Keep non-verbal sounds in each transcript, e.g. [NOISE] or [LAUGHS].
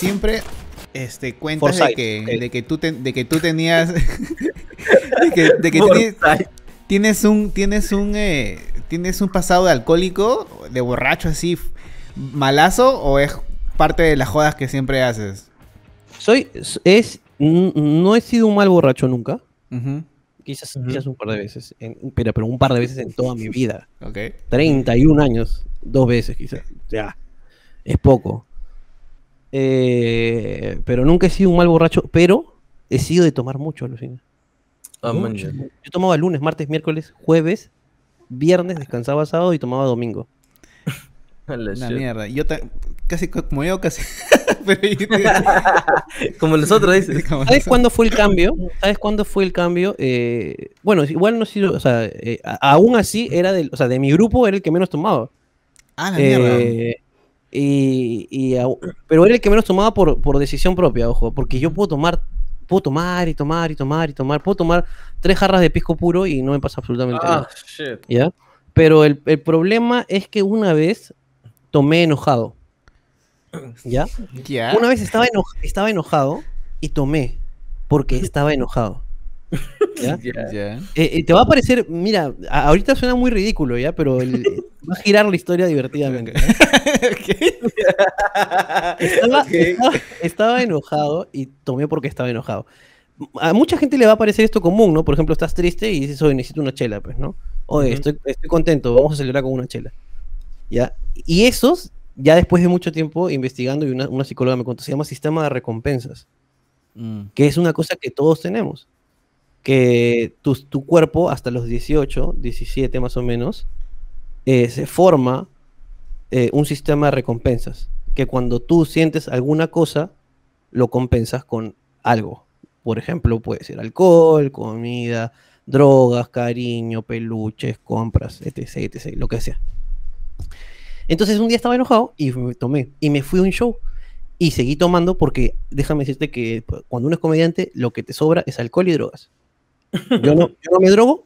siempre este, cuentas de que, de que, tú de que tú tenías. [LAUGHS] de que, de que tienes, un. Tienes un. Eh, tienes un pasado de alcohólico, de borracho así, malazo, o es parte de las jodas que siempre haces? Soy. Es. No he sido un mal borracho nunca. Quizás, quizás un par de veces, pero, pero un par de veces en toda mi vida. Okay. 31 años, dos veces quizás. Ya, es poco. Eh, pero nunca he sido un mal borracho, pero he sido de tomar mucho, alucina. Ah, yo tomaba lunes, martes, miércoles, jueves, viernes, descansaba sábado y tomaba domingo. La mierda. Yo casi como yo, casi. [LAUGHS] como los otros, dices. ¿Sabes cuándo fue el cambio? ¿Sabes cuándo fue el cambio? Eh, bueno, igual no sido, o sea, eh, aún así era del, o sea, de mi grupo era el que menos tomaba. Ah, la mierda. Y, pero era el que menos tomaba por, por decisión propia, ojo, porque yo puedo tomar, puedo tomar y tomar y tomar y tomar, puedo tomar tres jarras de pisco puro y no me pasa absolutamente ah, nada. Shit. ¿Ya? Pero el, el, problema es que una vez tomé enojado. ¿Ya? Una vez estaba, estaba enojado y tomé porque estaba enojado. [LAUGHS] ¿Ya? Eh, eh, te va a parecer, mira, ahorita suena muy ridículo, ¿ya? Pero [LAUGHS] va a girar la historia divertidamente. [LAUGHS] estaba, enojado y tomé porque estaba enojado. A mucha gente le va a parecer esto común, ¿no? Por ejemplo, estás triste y dices, oye, necesito una chela, pues, ¿no? Oye, estoy, estoy contento, vamos a celebrar con una chela. ¿Ya? Y esos, ya después de mucho tiempo investigando, y una, psicóloga me contó, se llama sistema de recompensas, mm. que es una cosa que todos tenemos que tu, cuerpo hasta los 18, 17 más o menos, eh, se forma eh, un sistema de recompensas, que cuando tú sientes alguna cosa, lo compensas con algo. Por ejemplo, puede ser alcohol, comida, drogas, cariño, peluches, compras, etc, etc, lo que sea. Entonces un día estaba enojado y me tomé y me fui a un show y seguí tomando porque déjame decirte que cuando uno es comediante lo que te sobra es alcohol y drogas. Yo no, me drogo,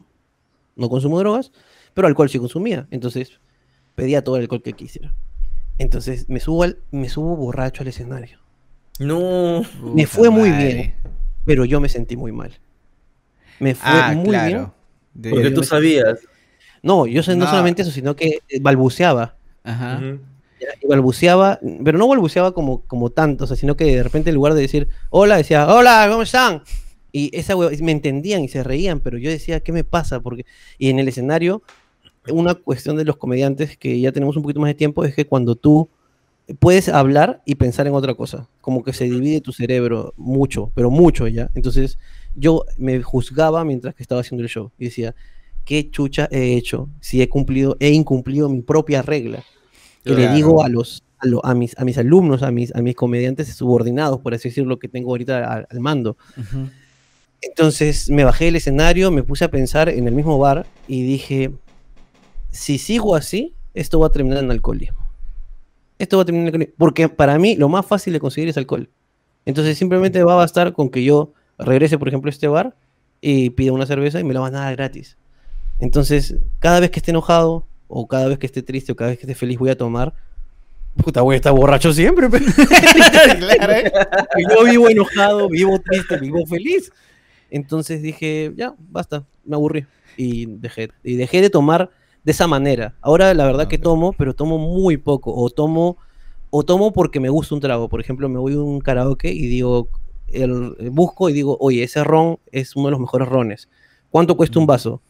no consumo drogas, pero alcohol sí consumía. Entonces pedía todo el alcohol que quisiera. Entonces me subo, al, me subo borracho al escenario. No. Me fue muy bien, pero yo me sentí muy mal. Me fue ah, muy bien. Porque tú sabías. No, yo no. solamente eso, sino que balbuceaba. Ajá. Y balbuceaba, pero no balbuceaba como, como tanto, o sea, sino que de repente en lugar de decir hola, decía hola, ¿cómo están? Y esa me entendían y se reían, pero yo decía, ¿qué me pasa? Porque, y en el escenario, una cuestión de los comediantes que ya tenemos un poquito más de tiempo es que cuando tú puedes hablar y pensar en otra cosa, como que se divide tu cerebro mucho, pero mucho ya. Entonces yo me juzgaba mientras que estaba haciendo el show y decía, ¿qué chucha he hecho si he cumplido, he incumplido mi propia regla? Que le digo a los, a, mis, a mis alumnos, a mis, a mis comediantes subordinados, por así decirlo, que tengo ahorita al, mando. Entonces me bajé del escenario, me puse a pensar en el mismo bar y dije, si sigo así, esto va a terminar en alcoholismo. Esto va a terminar en alcoholismo. Porque para mí lo más fácil de conseguir es alcohol. Entonces simplemente va a bastar con que yo regrese, por ejemplo, a este bar y pida una cerveza y me la van a dar gratis. Entonces, cada vez que esté enojado, o cada vez que esté triste, o cada vez que esté feliz, voy a tomar. Puta, voy a estar borracho siempre. [LAUGHS] [LAUGHS] ¿eh? Yo vivo enojado, vivo triste, vivo feliz. Entonces dije, ya, basta, me aburrí. Y dejé, y dejé de tomar de esa manera. Ahora la verdad que tomo, pero tomo muy poco. O tomo, o tomo porque me gusta un trago. Por ejemplo, me voy a un karaoke y digo, el, busco y digo, oye, ese ron es uno de los mejores rones. ¿Cuánto cuesta un vaso?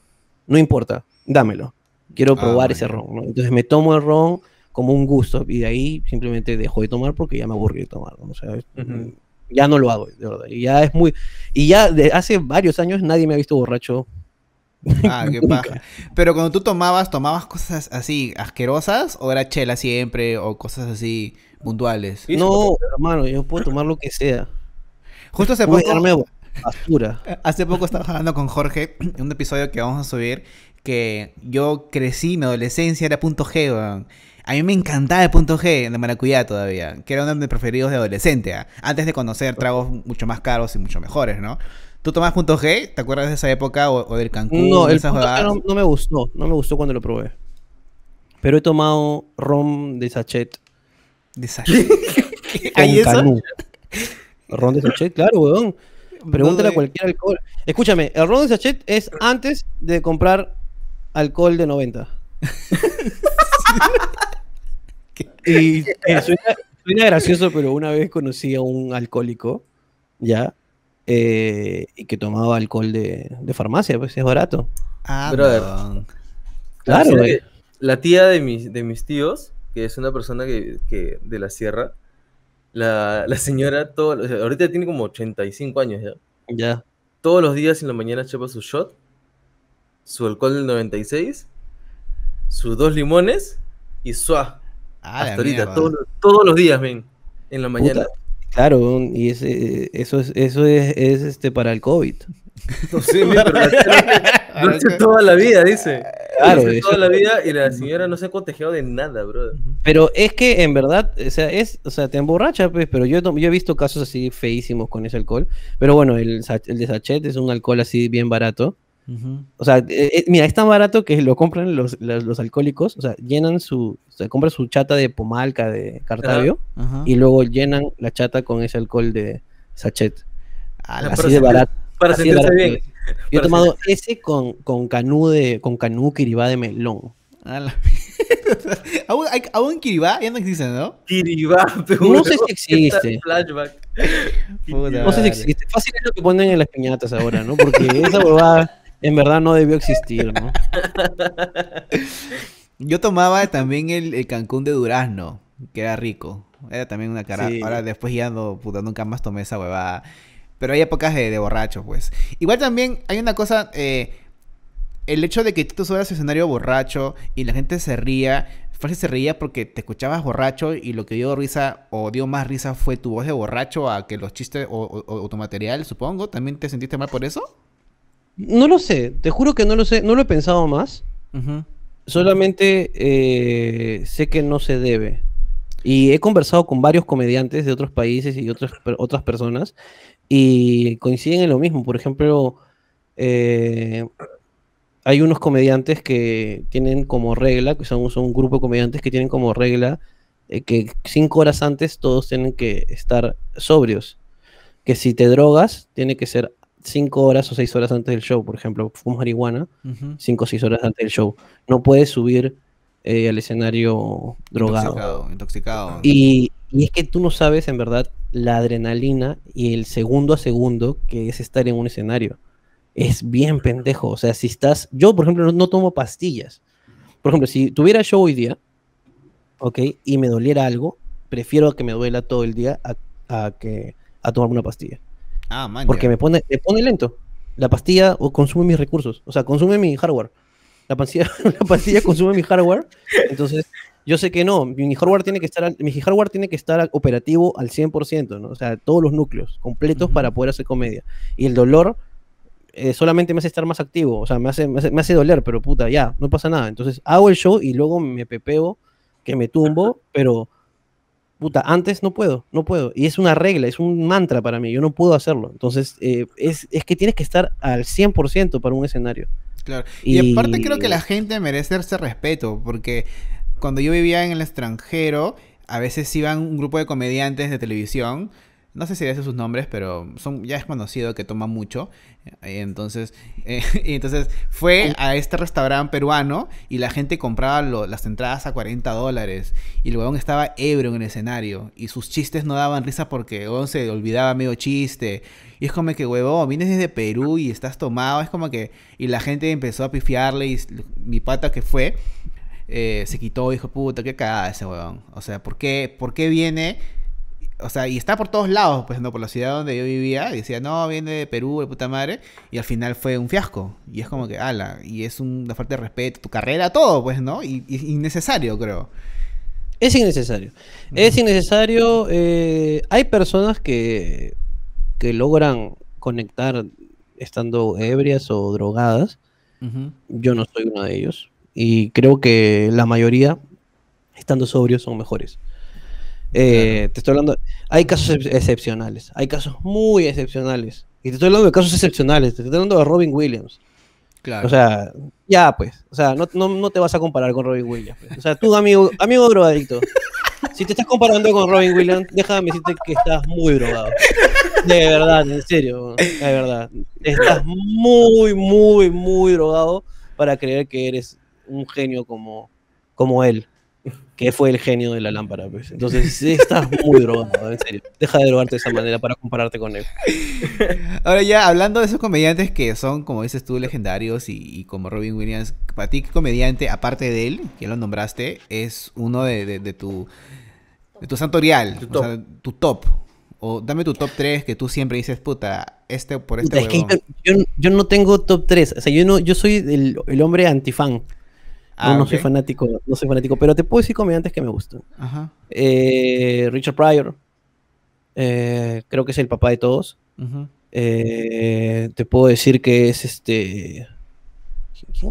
No importa, dámelo. Quiero ah, probar ese ron. Entonces me tomo el ron como un gusto y de ahí simplemente dejo de tomar porque ya me aburrí de tomar. O sea, ya no lo hago, de verdad. Y ya es muy. Y ya de hace varios años nadie me ha visto borracho. Ah, qué [LAUGHS] paja. Pero cuando tú tomabas, ¿tomabas cosas así asquerosas? ¿O era chela siempre? ¿O cosas así puntuales? No, hermano, yo puedo tomar lo que sea. Justo hace poco. Basura. [LAUGHS] Hace poco estaba hablando con Jorge en [CLEARS THROAT] un episodio que vamos a subir que yo crecí, mi adolescencia era punto G, weón. A mí me encantaba el punto G de maracuyá todavía, que era uno de mis preferidos de adolescente, antes de conocer tragos mucho más caros y mucho mejores, ¿no? ¿Tú tomás punto G? ¿Te acuerdas de esa época o, del Cancún? No, el punto G no, me gustó, no me gustó cuando lo probé. Pero he tomado rom de sachet. ¿De [LAUGHS] sachet? ¿Hay eso? El ron de sachet, claro, weón. Pregúntale a cualquier alcohol. Escúchame, el ron de sachet es antes de comprar alcohol de 90. [LAUGHS] [LAUGHS] y eh, [LAUGHS] suena, gracioso, pero una vez conocí a un alcohólico, ya, eh, y que tomaba alcohol de, farmacia, pues es barato. Ah, pero Claro, la tía de mis, de mis tíos, que es una persona que, de la sierra, la, señora, todo, ahorita tiene como 85 años ya. Ya. Todos los días en la mañana chapa su shot, su alcohol del 96, sus dos limones y suá. Ah, Hasta ahorita, todos, los días, ven, en la mañana. claro, y ese, eso es, eso es, este para el COVID. [LAUGHS] No sé, pero [LAUGHS] toda la vida, dice. Claro, toda la vida y la señora no se ha contagiado de nada, bro. Pero es que en verdad, o sea, es, o sea, te emborracha, pues, pero yo, yo he visto casos así feísimos con ese alcohol. Pero bueno, el, el de sachet es un alcohol así bien barato. O sea, eh, eh, mira, es tan barato que lo compran los, los, alcohólicos, o sea, llenan su, o sea, compran su chata de pomalca de Cartavio y luego llenan la chata con ese alcohol de sachet. Ah, así de barato. Para sentirse bien. Yo he tomado ese con, con canú de, con canú kiribá de melón. [LAUGHS] ¿Aún, ¿Aún Kiribá? Ya no existe, ¿no? Kiribá, pero No sé si existe. [LAUGHS] no sé si existe. Fácil es lo que ponen en las piñatas ahora, ¿no? Porque esa huevada en verdad no debió existir, ¿no? [LAUGHS] Yo tomaba también el, Cancún de Durazno, que era rico. Era también una cara. Ahora después ya no, puta, nunca más tomé esa huevada. Pero hay épocas de, de borracho, pues. Igual también hay una cosa, eh, el hecho de que tú subas al escenario borracho y la gente se ría, fácil se reía porque te escuchabas borracho y lo que dio risa o dio más risa fue tu voz de borracho a que los chistes o, tu material, supongo. ¿También te sentiste mal por eso? No lo sé, te juro que no lo sé, no lo he pensado más. Solamente eh, sé que no se debe. Y he conversado con varios comediantes de otros países y otras, otras personas y coinciden en lo mismo. Por ejemplo, eh, hay unos comediantes que tienen como regla, que son, un grupo de comediantes que tienen como regla eh, que cinco horas antes todos tienen que estar sobrios. Que si te drogas, tiene que ser cinco horas o seis horas antes del show. Por ejemplo, fumas marihuana, cinco o seis horas antes del show. No puedes subir eh, al escenario drogado. Intoxicado, intoxicado. Y, y es que tú no sabes en verdad la adrenalina y el segundo a segundo que es estar en un escenario. Es bien pendejo. O sea, si estás. Yo, por ejemplo, no, tomo pastillas. Por ejemplo, si tuviera show hoy día, ¿ok? Y me doliera algo, prefiero que me duela todo el día a, que a tomarme una pastilla. Ah, man, Porque me pone, me pone lento. La pastilla consume mis recursos. O sea, consume mi hardware. La pastilla, [LAUGHS] la pastilla consume mi hardware. Entonces, yo sé que no, mi hardware tiene que estar, mi hardware tiene que estar operativo al 100%, ¿no? O sea, todos los núcleos completos para poder hacer comedia. Y el dolor eh, solamente me hace estar más activo, o sea, me hace, me hace, doler, pero puta, ya, no pasa nada. Entonces hago el show y luego me pepeo, que me tumbo, pero puta, antes no puedo, no puedo. Y es una regla, es un mantra para mí, yo no puedo hacerlo. Entonces, eh, es, es, que tienes que estar al 100% para un escenario. Claro. Y, aparte creo que la gente merece ese respeto, porque cuando yo vivía en el extranjero, a veces iban un grupo de comediantes de televisión. No sé si dice sus nombres, pero son ya es conocido que toma mucho. Eh, entonces, [LAUGHS] eh, y entonces fue a este restaurante peruano y la gente compraba las entradas a 40 dólares. Y el huevón estaba ebrio en el escenario. Y sus chistes no daban risa porque el se olvidaba medio chiste. Y es como que, huevón, vienes desde Perú y estás tomado. Es como que. Y la gente empezó a pifiarle. Y mi pata que fue eh, se quitó y dijo, puta, qué cagada ese weón. O sea, ¿por qué, ¿por qué viene? O sea, y está por todos lados, pues, ¿no? Por la ciudad donde yo vivía. Y decía, no, viene de Perú, de puta madre. Y al final fue un fiasco. Y es como que, ala, y es una falta de respeto, tu carrera, todo, pues, ¿no? Y, innecesario, creo. Es innecesario. Es innecesario. Eh, hay personas que, que logran conectar estando ebrias o drogadas. Yo no soy uno de ellos. Y creo que la mayoría, estando sobrios, son mejores. Eh, te estoy hablando, hay casos excepcionales, hay casos muy excepcionales. Y te estoy hablando de casos excepcionales, te estoy hablando de Robin Williams. Claro. O sea, ya pues, o sea, no, no, no te vas a comparar con Robin Williams. Pues. O sea, tú, amigo, amigo drogadicto, si te estás comparando con Robin Williams, déjame decirte que estás muy drogado. De verdad, en serio, de verdad. Estás muy, muy, muy drogado para creer que eres un genio como, como él que fue el genio de la lámpara. Pues. Entonces, estás muy drogado, en serio. Deja de drogarte de esa manera para compararte con él. Ahora ya, hablando de esos comediantes que son, como dices tú, legendarios y, como Robin Williams, para ti, ¿qué comediante, aparte de él, que lo nombraste, es uno de, tu, de tu santorial? Tu top. O sea, tu top. O dame tu top 3 que tú siempre dices, puta, este por este es que yo, no tengo top 3. O sea, yo, no, yo soy el, el hombre antifan. Ah, no, soy fanático, no soy fanático, pero te puedo decir comediantes que me gustan. Eh, Richard Pryor, eh, creo que es el papá de todos. Eh, te puedo decir que es este.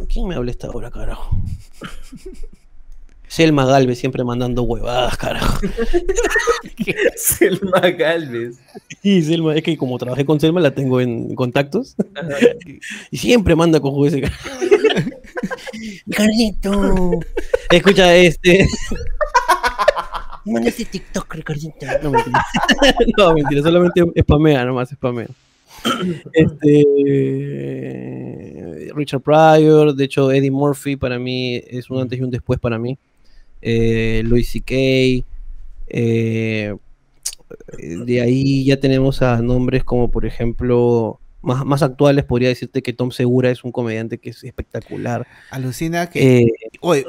¿Quién, me habla esta hora, carajo? [LAUGHS] Selma Galvez siempre mandando huevadas, carajo. [LAUGHS] Selma Galvez. Sí, Selma, es que como trabajé con Selma la tengo en contactos. [LAUGHS] y siempre manda con ese carajo. Ricardito. Escucha, este. Manda ese TikTok, Ricardito. No, mentira. [LAUGHS] no, mentira, solamente spamea nomás, spamea. Este, Richard Pryor, de hecho Eddie Murphy para mí es un antes y un después para mí. Eh, Louis C.K. Eh, de ahí ya tenemos a nombres como por ejemplo más, más actuales, podría decirte que Tom Segura es un comediante que es espectacular. Alucina que... Eh,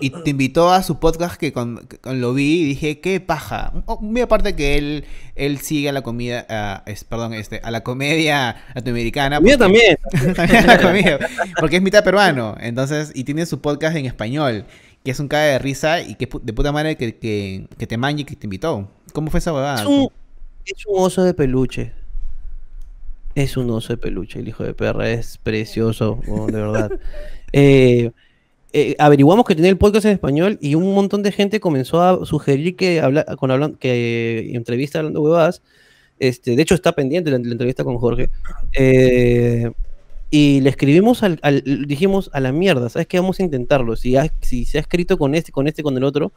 y te invitó a su podcast que con, lo vi y dije, qué paja. Muy aparte que él, él sigue a la comida, es, perdón, este, a la comedia latinoamericana. Porque, también. [LAUGHS] también porque es mitad peruano, entonces, y tiene su podcast en español, que es un cae de risa y que de puta madre que, que, que te manje y que te invitó. ¿Cómo fue esa huevada? Es un, es un oso de peluche. Es un oso de peluche, el hijo de perra, es precioso, de verdad. [LAUGHS] Eh, eh, averiguamos que tenía el podcast en español y un montón de gente comenzó a sugerir que habla, con hablan, que entrevista hablando huevadas. Este, de hecho, está pendiente la, entrevista con Jorge. Eh, y le escribimos al, dijimos a la mierda, ¿sabes qué? Vamos a intentarlo. Si, si se ha escrito con este, con este, con el otro,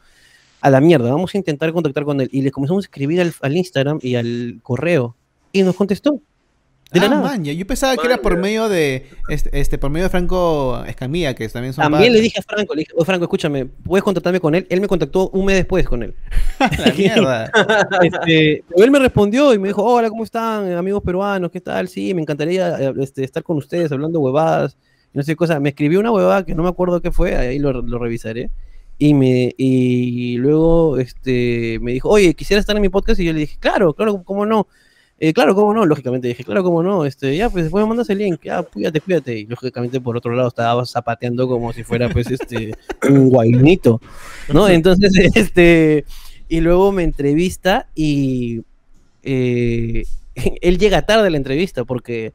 a la mierda, vamos a intentar contactar con él. Y le comenzamos a escribir al, al Instagram y al correo. Y nos contestó. De ah, Yo pensaba que era por medio de este, este, por medio de Franco Escamilla, que también son También le dije a Franco, le dije, Franco, escúchame, puedes contactarme con él. Él me contactó un mes después con él. [LAUGHS] La [LAUGHS] mierda. este, él me respondió y me dijo, hola, ¿cómo están, amigos peruanos? ¿Qué tal? Sí, me encantaría este, estar con ustedes hablando huevadas. No sé qué cosa. Me escribió una huevada que no me acuerdo qué fue, ahí lo, lo revisaré. Y, me, y luego este, me dijo, oye, quisiera estar en mi podcast. Y yo le dije, claro, claro, ¿cómo no? Eh, claro, cómo no, lógicamente dije, claro, cómo no, este, ya, pues después me mandas el link, ya, cuídate, cuídate. Y lógicamente por otro lado estaba zapateando como si fuera, pues, este, [LAUGHS] un guainito, ¿no? Entonces, [LAUGHS] este, y luego me entrevista y eh, [LAUGHS] él llega tarde a la entrevista porque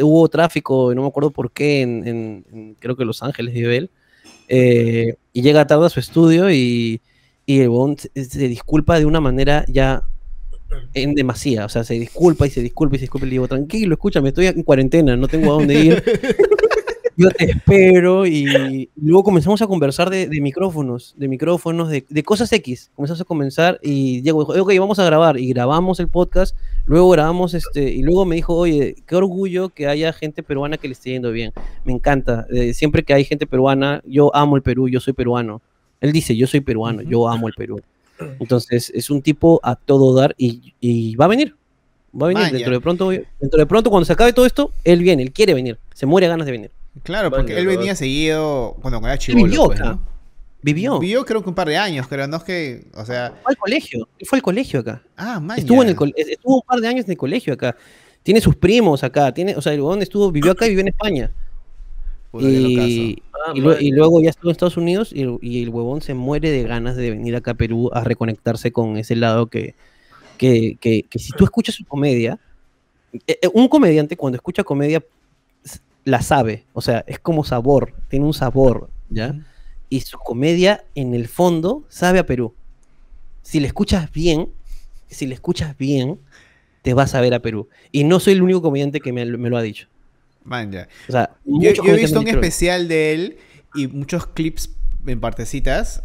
hubo tráfico, no me acuerdo por qué, en, creo que Los Ángeles vive él, eh, y llega tarde a su estudio y, y el se disculpa de una manera ya en demasía, o sea, se disculpa y se disculpa y se disculpa y le digo, tranquilo, escúchame, estoy en cuarentena, no tengo a dónde ir. [LAUGHS] Yo te espero y luego comenzamos a conversar de, micrófonos, de micrófonos, de, cosas X. Comenzamos a comenzar y Diego dijo, ok, vamos a grabar. Y grabamos el podcast, luego grabamos este, y luego me dijo, oye, qué orgullo que haya gente peruana que le esté yendo bien. Me encanta. Eh, siempre que hay gente peruana, yo amo el Perú, yo soy peruano. Él dice, yo soy peruano, yo amo el Perú. Entonces, es un tipo a todo dar y, va a venir. Va a venir dentro de pronto. Dentro de pronto, cuando se acabe todo esto, él viene, él quiere venir. Se muere a ganas de venir. Claro, porque él venía seguido cuando era chivo. Vivió, pues, Vivió. Vivió creo que un par de años, creo, no es que, o sea... Fue al colegio, él fue al colegio acá. Ah, Estuvo, en el estuvo un par de años en el colegio acá. Tiene sus primos acá, tiene, o sea, el estuvo, vivió acá y vivió en España. Y, Ah, y, luego ya estuvo en Estados Unidos y, el huevón se muere de ganas de venir acá a Perú a reconectarse con ese lado que, que, que, si tú escuchas su comedia, eh, eh, un comediante cuando escucha comedia la sabe, o sea, es como sabor, tiene un sabor, ¿ya? Y su comedia en el fondo sabe a Perú. Si le escuchas bien, si le escuchas bien, te vas a ver a Perú. Y no soy el único comediante que me lo ha dicho. Man, ya. yo, he visto un especial de él y muchos clips en partecitas.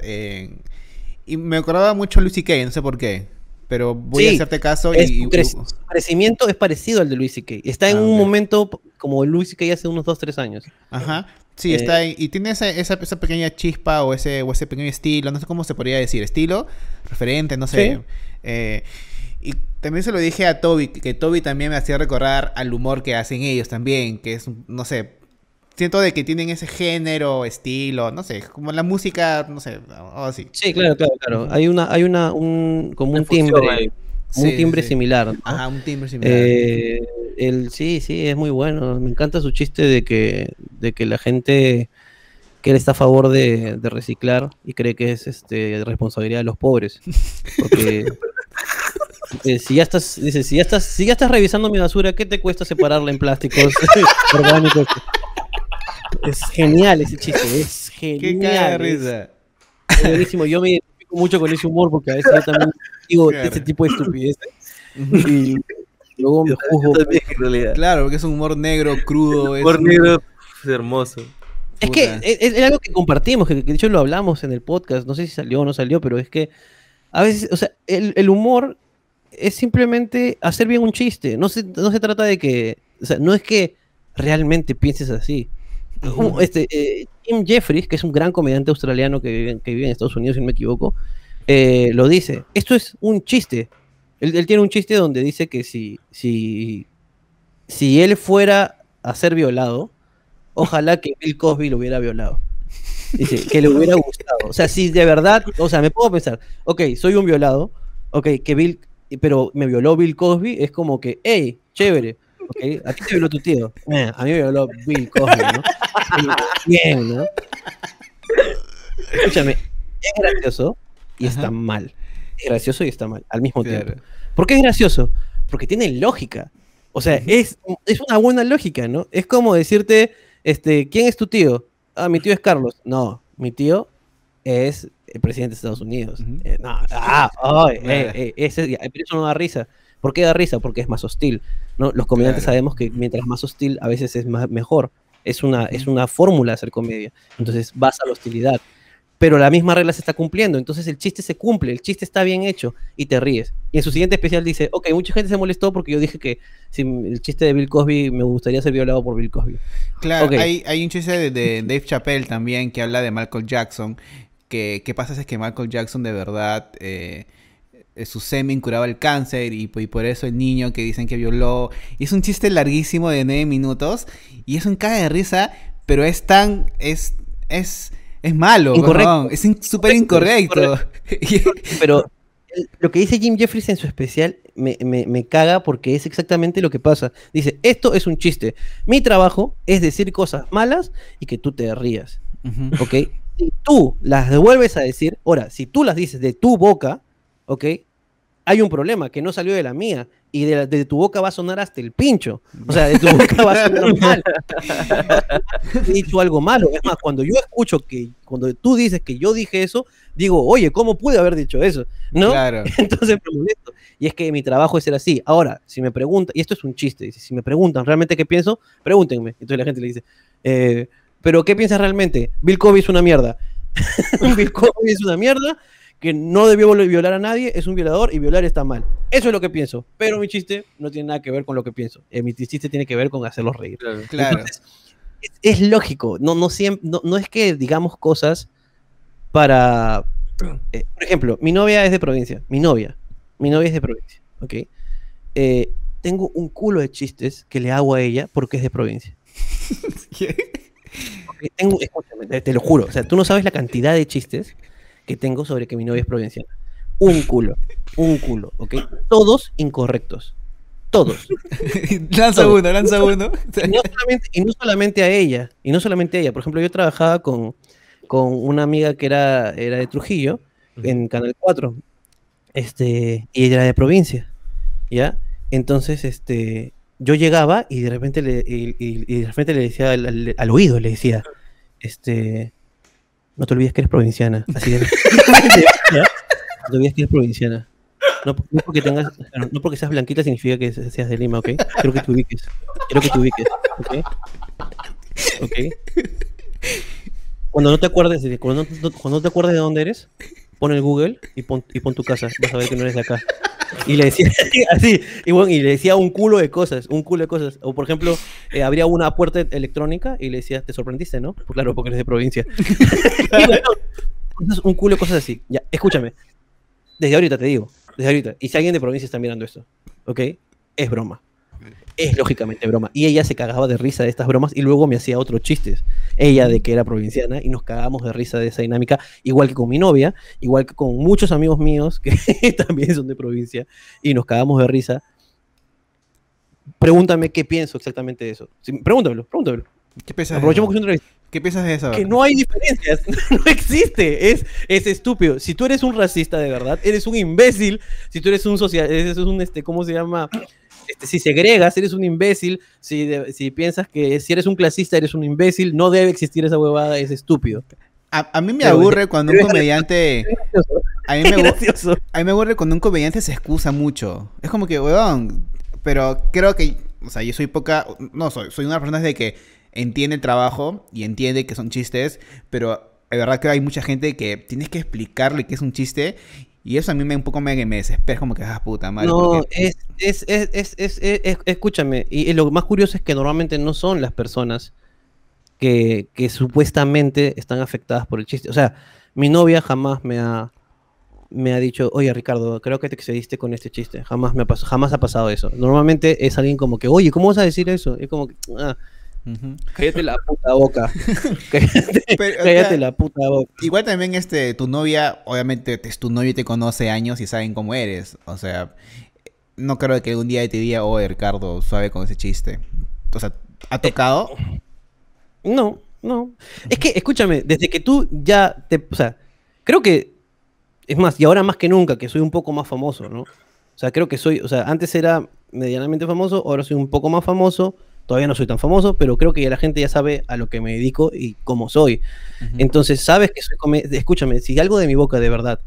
Y me acordaba mucho Lucy Kay, no sé por qué. Pero voy a hacerte caso y, Su crecimiento es parecido al de Luis C.K. Está en ah, un momento como Luis C.K. hace unos 2-3 años. Ajá. Sí, eh, está ahí. Y tiene esa, esa, pequeña chispa o ese, o ese pequeño estilo, no sé cómo se podría decir, estilo, referente, no sé. Eh, y también se lo dije a Toby, que Toby también me hacía recordar al humor que hacen ellos también, que es, no sé, siento de que tienen ese género, estilo, no sé, como la música, no sé, o así. Sí, claro, claro, claro. Hay una, hay una, un, como un timbre, un timbre similar. Ajá, un timbre similar. Eh, el, sí, sí, es muy bueno. Me encanta su chiste de que, de que la gente que él está a favor de, reciclar y cree que es este responsabilidad de los pobres. Porque [LAUGHS] eh, si ya estás, dice, si ya estás, si ya estás revisando mi basura, ¿qué te cuesta separarla en plásticos [LAUGHS] orgánicos? Es genial ese chiste, es genial. Qué risa. Es buenísimo. Yo me identifico mucho con ese humor porque a veces yo también digo ese tipo de estupideces. Y luego me juzgo. Claro, porque es un humor negro, crudo. Humor negro hermoso. Es que es, algo que compartimos, que, de hecho lo hablamos en el podcast, no sé si salió o no salió, pero es que a veces, o sea, el, el humor es simplemente hacer bien un chiste, no se, no se trata de que, o sea, no es que realmente pienses así, este, eh, Jim Jeffries, que es un gran comediante australiano que vive, que vive en Estados Unidos, si no me equivoco, eh, lo dice. Esto es un chiste. Él, tiene un chiste donde dice que si, si, si él fuera a ser violado, ojalá que Bill Cosby lo hubiera violado. Dice, que le hubiera gustado. O sea, si de verdad, o sea, me puedo pensar, ok, soy un violado, ok, que Bill, pero me violó Bill Cosby, es como que, hey, chévere, Okay. A ti te violó tu tío. Eh, a mí me violó Bill Cosby, ¿no? [LAUGHS] Bien, ¿no? Escúchame, es gracioso y está mal. Es gracioso y está mal al mismo tiempo. ¿Por qué es gracioso? Porque tiene lógica. O sea, es, es una buena lógica, ¿no? Es como decirte, este, ¿quién es tu tío? Ah, mi tío es Carlos. No, mi tío es el presidente de Estados Unidos. Eh, no, ah, oh, [LAUGHS] eh, ese, pero eso no da risa. ¿Por qué da risa? Porque es más hostil. ¿no? Los comediantes sabemos que mientras más hostil, a veces es más, mejor. Es una, es una fórmula hacer comedia. Entonces vas a la hostilidad. Pero la misma regla se está cumpliendo. Entonces el chiste se cumple, el chiste está bien hecho y te ríes. Y en su siguiente especial dice, ok, mucha gente se molestó porque yo dije que si el chiste de Bill Cosby me gustaría ser violado por Bill Cosby. Claro, hay, hay, un chiste de, [LAUGHS] Dave Chappelle también que habla de Michael Jackson. Que, ¿Qué pasa es que Michael Jackson de verdad... Eh, su semen curaba el cáncer y, por eso el niño que dicen que violó. Y es un chiste larguísimo de nueve minutos y es un caga de risa, pero es tan. es. es. es malo, Incorrecto. es súper incorrecto. [LAUGHS] pero lo que dice Jim Jeffries en su especial me, me, caga porque es exactamente lo que pasa. Dice, esto es un chiste. Mi trabajo es decir cosas malas y que tú te rías. ¿Ok? Si tú las devuelves a decir, ahora, si tú las dices de tu boca, ¿ok? Hay un problema que no salió de la mía y de, tu boca va a sonar hasta el pincho. O sea, de tu boca va a sonar [LAUGHS] mal. He dicho algo malo. Es más, cuando yo escucho que, cuando tú dices que yo dije eso, digo, oye, ¿cómo pude haber dicho eso? ¿No? Claro. [LAUGHS] Entonces me molesto. Y es que mi trabajo es ser así. Ahora, si me preguntan, y esto es un chiste, si me preguntan realmente qué pienso, pregúntenme. Entonces la gente le dice, eh, ¿pero qué piensas realmente? Bill Cosby es una mierda. [LAUGHS] Bill Cosby es una mierda que no debió violar a nadie, es un violador y violar está mal. Eso es lo que pienso. Pero mi chiste no tiene nada que ver con lo que pienso. Eh, mi chiste tiene que ver con hacerlos reír. Claro. es, lógico. No, no, siempre, no, es que digamos cosas para. Eh, por ejemplo, mi novia es de provincia. Mi novia. Mi novia es de provincia. ¿Ok? Eh, tengo un culo de chistes que le hago a ella porque es de provincia. [LAUGHS] ¿Qué? Tengo, escúchame, te lo juro. O sea, tú no sabes la cantidad de chistes que tengo sobre que mi novia es provinciana. Un culo, un culo, ¿ok? Todos incorrectos. Todos. [LAUGHS] lanza uno, lanza uno. Y no, solamente, a ella, y no solamente a ella. Por ejemplo, yo trabajaba con, con una amiga que era, era de Trujillo, en Canal 4, este, y ella era de provincia, ¿ya? Entonces, este, yo llegaba y de repente le, y, de repente le decía al, al, oído, le decía, este, no te olvides que eres provinciana. Así de... no te olvides que eres provinciana. No, porque tengas, no porque seas blanquita significa que seas de Lima, ¿ok? Quiero que te ubiques. Quiero que te ubiques, ¿ok? ¿Ok? Cuando no te acuerdes de, cuando no, te acuerdes de dónde eres, pon el Google y pon, y pon tu casa, vas a ver que no eres de acá. Y le decía [LAUGHS] así, y bueno, y le decía un culo de cosas, un culo de cosas. O por ejemplo, eh, abría una puerta electrónica y le decía, te sorprendiste, ¿no? Pues claro, porque eres de provincia. [LAUGHS] un culo de cosas así. Ya, escúchame. Desde ahorita te digo, desde ahorita. Y si alguien de provincia está mirando esto, ¿ok? Es broma es lógicamente broma. Y ella se cagaba de risa de estas bromas y luego me hacía otros chistes. Ella de que era provinciana y nos cagamos de risa de esa dinámica, igual que con mi novia, igual que con muchos amigos míos que [LAUGHS] también son de provincia y nos cagamos de risa. Pregúntame qué pienso exactamente de eso. pregúntamelo, pregúntamelo. ¿Qué piensas de ¿Qué piensas de eso? Que no hay diferencias, [LAUGHS] no existe, es, es estúpido. Si tú eres un racista de verdad, eres un imbécil. Si tú eres un social, eres un, este, ¿cómo se llama? Este, si segregas, eres un imbécil, si, si piensas que si eres un clasista, eres un imbécil, no debe existir esa huevada, es estúpido. A, mí me aburre cuando un comediante... A mí, me, a mí me aburre cuando un comediante se excusa mucho. Es como que, weón, pero creo que, o sea, yo soy poca, no soy, soy una persona de que entiende el trabajo y entiende que son chistes, pero de verdad que hay mucha gente que tienes que explicarle que es un chiste y eso a mí me un poco me, me desespera, como que, ah, puta madre. No, es, es, es, es, escúchame, y, lo más curioso es que normalmente no son las personas que, que, supuestamente están afectadas por el chiste. O sea, mi novia jamás me ha, me ha dicho, oye Ricardo, creo que te excediste con este chiste. Jamás, me ha jamás ha pasado eso. Normalmente es alguien como que, oye, ¿cómo vas a decir eso? Es como que, ah, Cállate la puta boca. [LAUGHS] cállate, la puta boca. Igual también este, tu novia, obviamente es tu novia y te conoce años y saben cómo eres. O sea, no creo que un día te diga, oh, Ricardo, suave con ese chiste. O sea, ¿ha tocado? no, no. Es que, escúchame, desde que tú ya te. O sea, creo que. Es más, y ahora más que nunca, que soy un poco más famoso, ¿no? O sea, creo que soy. O sea, antes era medianamente famoso, ahora soy un poco más famoso Todavía no soy tan famoso, pero creo que ya la gente ya sabe a lo que me dedico y cómo soy. Entonces, sabes que soy Escúchame, si algo de mi boca de verdad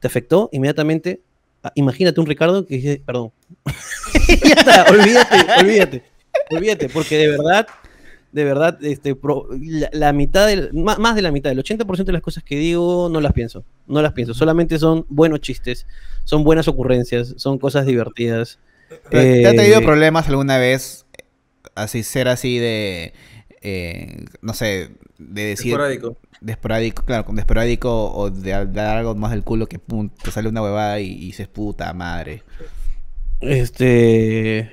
te afectó, inmediatamente, ah, imagínate un Ricardo que dice, perdón. [LAUGHS] ya está, olvídate, olvídate. Olvídate, porque de verdad, de verdad, este, la, mitad, del, más, de la mitad, el 80% de las cosas que digo no las pienso. No las pienso. Solamente son buenos chistes, son buenas ocurrencias, son cosas divertidas. ¿Te ha tenido eh, problemas alguna vez así ser así de, eh, no sé, de decir... Esporádico. De esporádico, claro, de esporádico o de dar algo más del culo que te sale una huevada y, y dices puta madre. Este...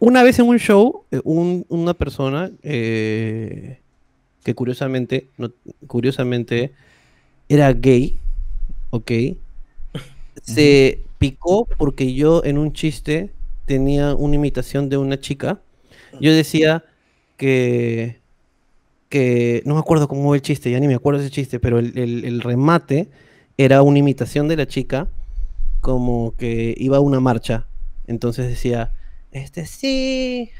Una vez en un show, eh, una persona eh, que curiosamente, curiosamente era gay, ¿ok? [LAUGHS] Se picó porque yo en un chiste tenía una imitación de una chica. Yo decía que, que no me acuerdo cómo fue el chiste, ya ni me acuerdo ese chiste, pero el, remate era una imitación de la chica como que iba a una marcha. Entonces decía, este sí,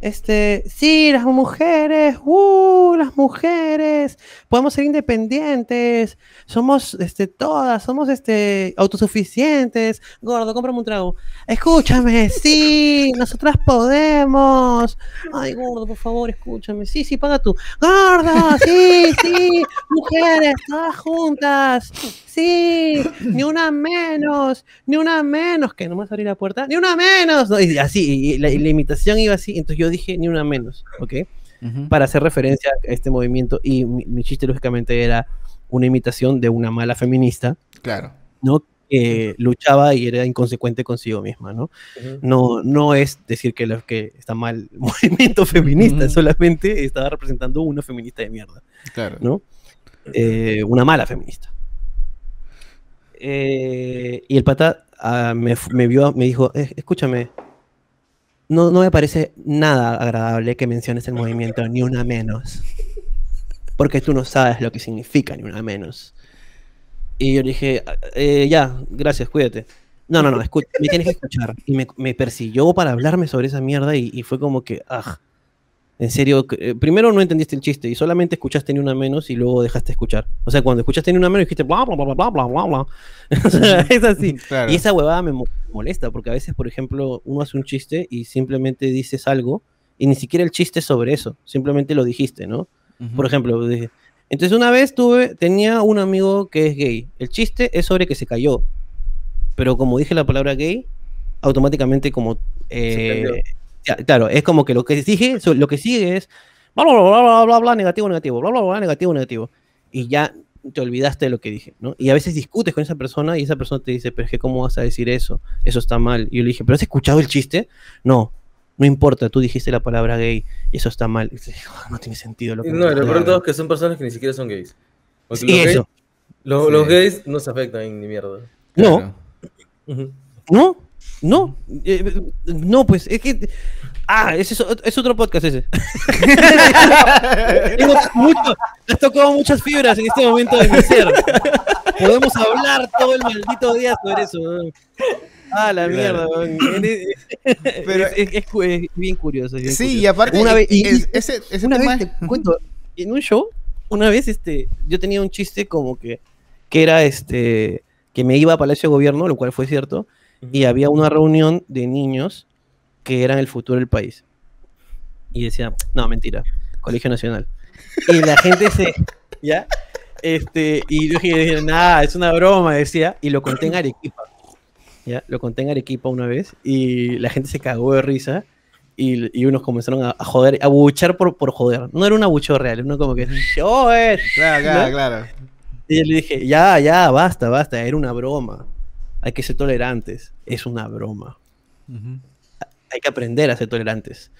este, sí, las mujeres, uh, las mujeres, podemos ser independientes, somos, este, todas, somos, este, autosuficientes. Gordo, cómprame un trago. Escúchame, sí, [LAUGHS] nosotras podemos. Ay, gordo, por favor, escúchame. Sí, sí, paga tú. Gordo, sí, sí, mujeres, todas juntas. Sí, ni una menos, ni una menos, que no me abrir la puerta, ni una menos. y así, y la, la imitación iba así, entonces yo dije ni una menos, ¿ok? Para hacer referencia a este movimiento. Y mi, chiste, lógicamente, era una imitación de una mala feminista. Claro. ¿No? Que luchaba y era inconsecuente consigo misma, ¿no? No, no es decir que, lo, que está mal el [LAUGHS] movimiento feminista, solamente estaba representando una feminista de mierda. Claro. ¿No? Eh, una mala feminista. Eh, y el pata ah, me, me, vio, me dijo, eh, escúchame, no, no me parece nada agradable que menciones el movimiento ni una menos. Porque tú no sabes lo que significa ni una menos. Y yo dije, eh, ya, gracias, cuídate. No, no, no, me tienes que escuchar. Y me, persiguió para hablarme sobre esa mierda y, y fue como que, ah, en serio, eh, primero no entendiste el chiste y solamente escuchaste ni una menos y luego dejaste escuchar. O sea, cuando escuchaste ni una menos dijiste bla, bla, bla, bla, bla, bla, bla. [LAUGHS] es así. [LAUGHS] Y esa huevada me molesta porque a veces, por ejemplo, uno hace un chiste y simplemente dices algo y ni siquiera el chiste es sobre eso, simplemente lo dijiste, ¿no? Por ejemplo, Entonces una vez tuve, tenía un amigo que es gay. El chiste es sobre que se cayó. Pero como dije la palabra gay, automáticamente como... Eh, claro, es como que lo que dije, lo que sigue es bla, bla, bla, bla, bla, bla, negativo, negativo, bla, bla, bla, negativo, negativo. Y ya te olvidaste de lo que dije, ¿no? Y a veces discutes con esa persona y esa persona te dice, pero es que ¿cómo vas a decir eso? Eso está mal. Y yo le dije, ¿pero has escuchado el chiste? No, no importa, tú dijiste la palabra gay y eso está mal. no tiene sentido lo que No, lo peor es que son personas que ni siquiera son gays. sí, eso. los, gays no se afectan ni mierda. No. No, no. Eh, no, pues es que Ah, ese es, otro podcast ese. [LAUGHS] mucho, has tocado muchas fibras en este momento de mi ser. Podemos hablar todo el maldito día sobre eso. Ah, la mierda. [LAUGHS] Pero es, bien curioso. sí, y aparte, una vez, ese, una vez te cuento, en un show, una vez este, yo tenía un chiste como que, que era este, que me iba a Palacio de Gobierno, lo cual fue cierto, y había una reunión de niños que eran el futuro del país. Y decía, no, mentira, Colegio Nacional. Y la gente se, [LAUGHS] ¿ya? Este, y yo dije, nada, es una broma, decía, y lo conté en Arequipa. ¿Ya? Lo conté en Arequipa una vez y la gente se cagó de risa y, y unos comenzaron a, joder, a buchar por, por joder. No era un abucheo real, uno como que, yo es. Claro, claro, claro. Y yo le dije, ya, ya, basta, basta, era una broma. Hay que ser tolerantes, es una broma hay que aprender a ser tolerantes.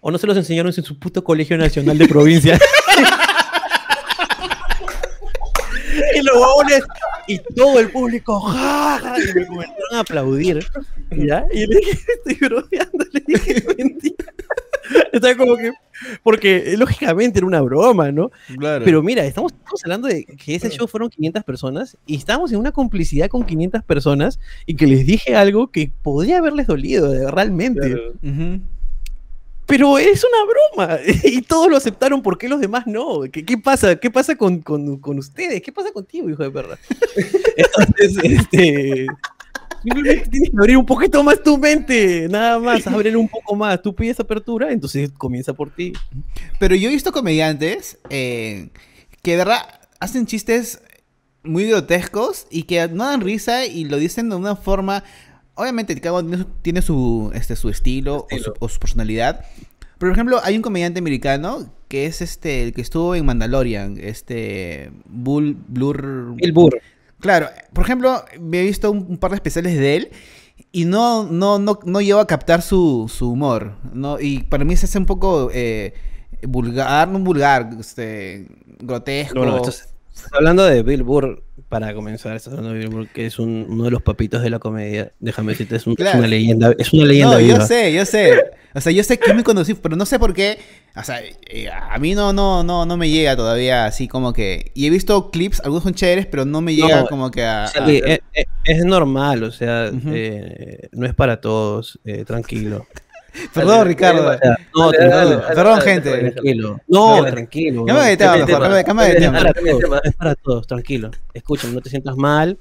O no se los enseñaron en su puto colegio nacional de provincia. [LAUGHS] y los huevones y todo el público y me comenzaron a aplaudir. ¿ya? Y le dije, estoy bromeando, le dije, mentira. [LAUGHS] Estaba como que, porque lógicamente era una broma, ¿no? Claro. Pero mira, estamos, hablando de que ese show fueron 500 personas y estábamos en una complicidad con 500 personas y que les dije algo que podría haberles dolido, realmente. Pero es una broma [LAUGHS] y todos lo aceptaron, ¿por qué los demás no? ¿Qué, qué pasa? ¿Qué pasa con, con, con, ustedes? ¿Qué pasa contigo, hijo de perra? [LAUGHS] Entonces, este... Simplemente tienes que abrir un poquito más tu mente, nada más, abrir un poco más. Tú pides apertura, entonces comienza por ti. Pero yo he visto comediantes eh, que de verdad hacen chistes muy grotescos y que no dan risa y lo dicen de una forma. Obviamente, cada uno tiene su, este, su estilo, O, su, personalidad. Por ejemplo, hay un comediante americano que es este, el que estuvo en Mandalorian, este Bull Blur. El Burr. Claro, por ejemplo, me he visto un, par de especiales de él y no, no, no, no llevo a captar su, su humor. ¿no? Y para mí se hace un poco eh, vulgar, no vulgar, este, grotesco. No, hablando de Bill Burr, para comenzar, que es uno de los papitos de la comedia. Déjame decirte, es, una leyenda. Es una leyenda. No, yo sé, yo sé. O sea, yo sé que me conocí, pero no sé por qué. O sea, eh, a mí no, no, no, no me llega todavía así como que. Y he visto clips, algunos son chéveres, pero no me llega como que a. Es, normal, o sea, eh, no es para todos, eh, tranquilo. [LAUGHS] Perdón, Ricardo. No, tranquilo. Perdón, gente. Tranquilo. No, tranquilo. Cámara de tema, de tema. Es para todos, tranquilo. Escuchen, no te sientas mal.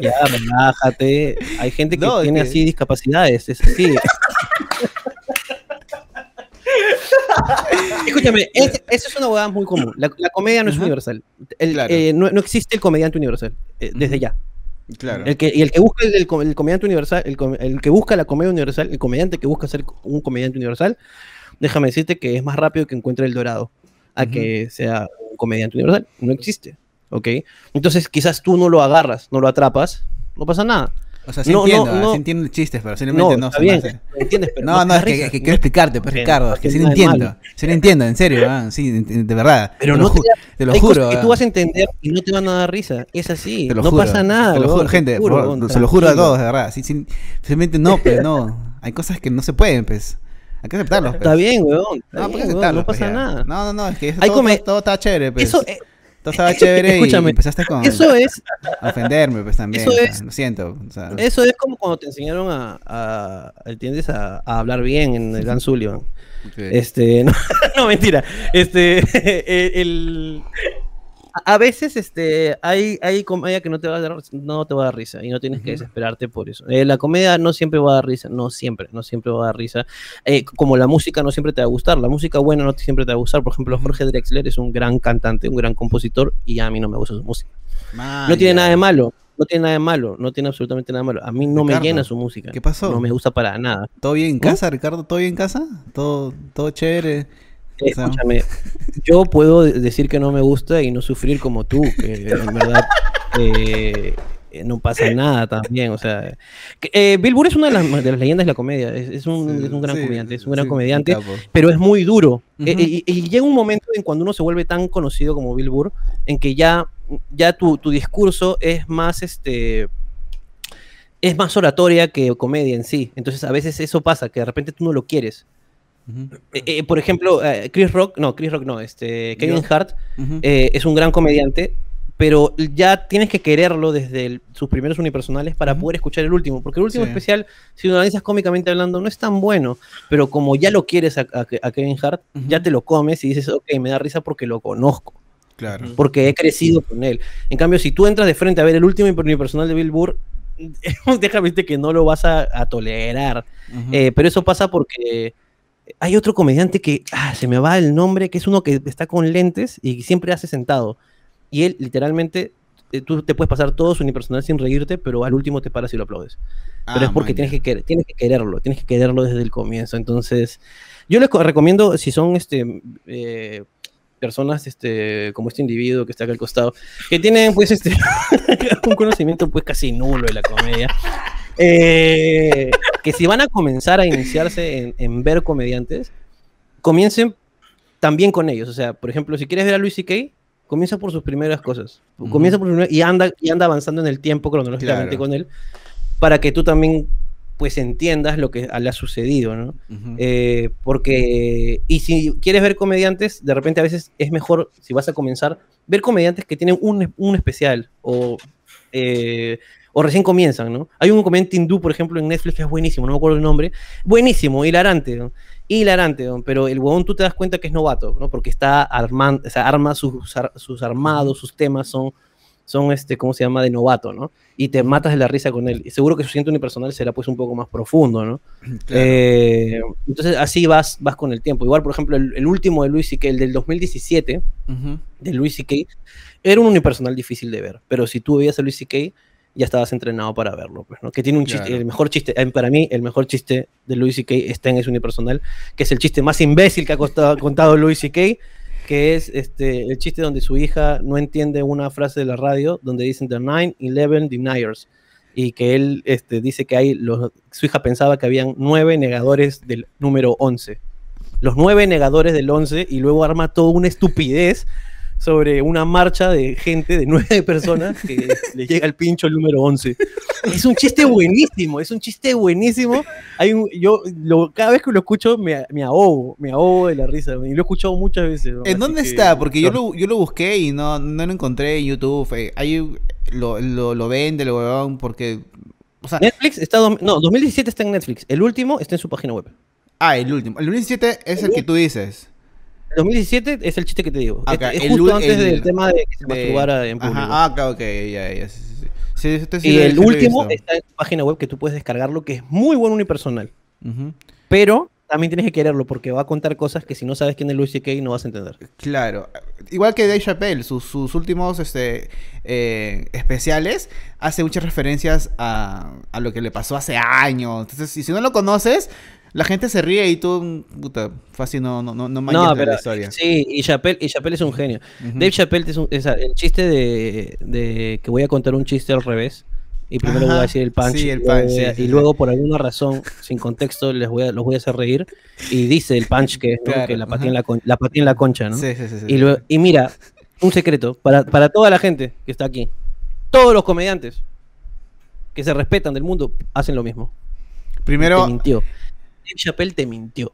Ya, relájate. Hay gente que tiene así discapacidades, es así. [LAUGHS] Escúchame, eso es una hueá muy común. La, comedia no es universal. Eh, no, no, existe el comediante universal, eh, desde ya. Claro. El que, y el que busca el, comediante universal, el, que busca la comedia universal, el comediante que busca ser un comediante universal, déjame decirte que es más rápido que encuentre el dorado a que sea un comediante universal. No existe. ¿Ok? Entonces quizás tú no lo agarras, no lo atrapas, no pasa nada. O sea, sí no, entiendo, no, no, sí entiendo el chiste, pero simplemente no, no está bien, entiendes, pero no, no, es que, quiero explicarte, pues Ricardo, es que sí lo entiendo, sí lo entiendo, en serio, ¿eh? sí, de verdad. Pero no te, lo juro. que tú vas a entender y no te van a dar risa, es así, no pasa nada. Te lo juro, gente, se lo juro a todos, de verdad, sí, sí, simplemente no, pero no, [LAUGHS] hay cosas que no se pueden, pues. Hay que aceptarlos. Está pues. bien, weón. no, bien, weón, no pasa nada. No, no, no, es que eso todo, todo, está chévere, pues. Eso, estaba chévere Escúchame, y empezaste con eso es ofenderme pues también eso es, lo siento eso es como cuando te enseñaron a, a ¿entiendes? A, a, hablar bien en el Dan Sullivan. Este [LAUGHS] no, no, mentira. Este [LAUGHS] el, a veces este, hay, hay comedia que no te va a dar, no te va a dar risa y no tienes que desesperarte por eso. Eh, la comedia no siempre va a dar risa, no siempre, no siempre va a dar risa. Eh, como la música no siempre te va a gustar, la música buena no siempre te va a gustar. Por ejemplo, Jorge Drexler es un gran cantante, un gran compositor y a mí no me gusta su música. no tiene nada de malo, no tiene nada de malo, no tiene absolutamente nada de malo. A mí no me llena su música. ¿Qué pasó? No me gusta para nada. ¿Todo bien en casa, Ricardo? ¿Todo bien en casa? ¿Todo, todo chévere? Escúchame, yo puedo decir que no me gusta y no sufrir como tú, que en verdad eh, no pasa nada también. O sea, eh, Bill Burr es una de las, leyendas de la comedia. Es, un, gran comediante, es un gran comediante, pero es muy duro. Eh, y, llega un momento en cuando uno se vuelve tan conocido como Bill Burr, en que ya, ya tu, tu discurso es más este es más oratoria que comedia en sí. Entonces a veces eso pasa, que de repente tú no lo quieres. Eh, eh, por ejemplo, eh, Chris Rock, no, Chris Rock no, este, Kevin Hart es un gran comediante, pero ya tienes que quererlo desde sus primeros unipersonales para poder escuchar el último, porque el último especial, si lo analizas cómicamente hablando, no es tan bueno, pero como ya lo quieres a, Kevin Hart, ya te lo comes y dices, ok, me da risa porque lo conozco. Claro. Porque he crecido con él. En cambio, si tú entras de frente a ver el último unipersonal de Bill Burr, [LAUGHS] déjame decirte que no lo vas a, tolerar. pero eso pasa porque hay otro comediante que ah, se me va el nombre, que es uno que está con lentes y siempre hace sentado. Y él literalmente, eh, tú te puedes pasar todo su unipersonal sin reírte, pero al último te paras y lo aplaudes. pero es ah, porque tienes que, tienes que quererlo, tienes que quererlo desde el comienzo. Entonces, yo les recomiendo, si son este, eh, personas este, como este individuo que está acá al costado, que tienen pues este, [LAUGHS] un conocimiento pues casi nulo de la comedia. Eh, que si van a comenzar a iniciarse en, ver comediantes, comiencen también con ellos. O sea, por ejemplo, si quieres ver a Luis C.K., comienza por sus primeras cosas. Comienza por y anda, y anda avanzando en el tiempo cronológicamente con él, para que tú también pues entiendas lo que le ha sucedido, ¿no? Eh, porque, y si quieres ver comediantes, de repente a veces es mejor, si vas a comenzar, ver comediantes que tienen un, un especial o eh, o recién comienzan, ¿no? Hay un comediante hindú, por ejemplo, en Netflix que es buenísimo, no me acuerdo el nombre, buenísimo, hilarante, ¿no? hilarante, pero el huevón tú te das cuenta que es novato, ¿no? Porque está armando, o sea, arma sus, sus armados, sus temas son, son este, ¿cómo se llama? De novato, ¿no? Y te matas de la risa con él. Y seguro que su siento unipersonal será pues un poco más profundo, ¿no? [CLEARS THROAT] Eh, entonces así vas, vas con el tiempo. Igual, por ejemplo, el, último de Luis C.K., el del 2017, de Luis C.K., era un unipersonal difícil de ver, pero si tú veías a Luis C.K., ya estabas entrenado para verlo, pues, ¿no? Que tiene un chiste, el mejor chiste, eh, para mí, el mejor chiste de Louis C.K. está en ese unipersonal, que es el chiste más imbécil que ha [LAUGHS] contado Louis C.K., que es este, el chiste donde su hija no entiende una frase de la radio donde dicen The 9-11 Deniers y que él este, dice que hay, los, su hija pensaba que habían nueve negadores del número 11. Los nueve negadores del 11 y luego arma toda una estupidez sobre una marcha de gente, de nueve [LAUGHS] personas, que [LAUGHS] le llega el pincho el número 11. Es un chiste buenísimo, es un chiste buenísimo. Hay un, yo lo, cada vez que lo escucho me, me, ahogo, me ahogo de la risa. Y lo he escuchado muchas veces. ¿En dónde está? Porque yo lo, yo lo busqué y no, no lo encontré en YouTube. Eh, ahí lo, lo, lo vende, lo porque... Netflix está... No, 2017 está en Netflix. El último está en su página web. Ah, el último. El 2017 es el que tú dices. 2017 es el chiste que te digo. es, justo antes del tema de que se masturbara en público. ah, ok, ya, ya. Sí, y el último está en tu página web que tú puedes descargarlo, que es muy bueno unipersonal. Pero también tienes que quererlo porque va a contar cosas que si no sabes quién es Luis C.K. no vas a entender. Claro. Igual que Dave Chappelle, sus, últimos este, eh, especiales hace muchas referencias a, a, lo que le pasó hace años. Entonces, si no lo conoces, la gente se ríe y tú, puta, fácil no, no, no, no, la historia. Sí, y Chappelle, y Chappelle es un genio. Dave Chappelle es, un, el chiste de, de, que voy a contar un chiste al revés. Y primero voy a decir el punch. y, luego, y luego, por alguna razón, sin contexto, les voy a, los voy a hacer reír. Y dice el punch que, que la patí en la, la, en la concha, ¿no? Sí, sí, sí. Y, y mira, un secreto para, para toda la gente que está aquí. Todos los comediantes que se respetan del mundo hacen lo mismo. Primero. Mintió. Chappelle te mintió.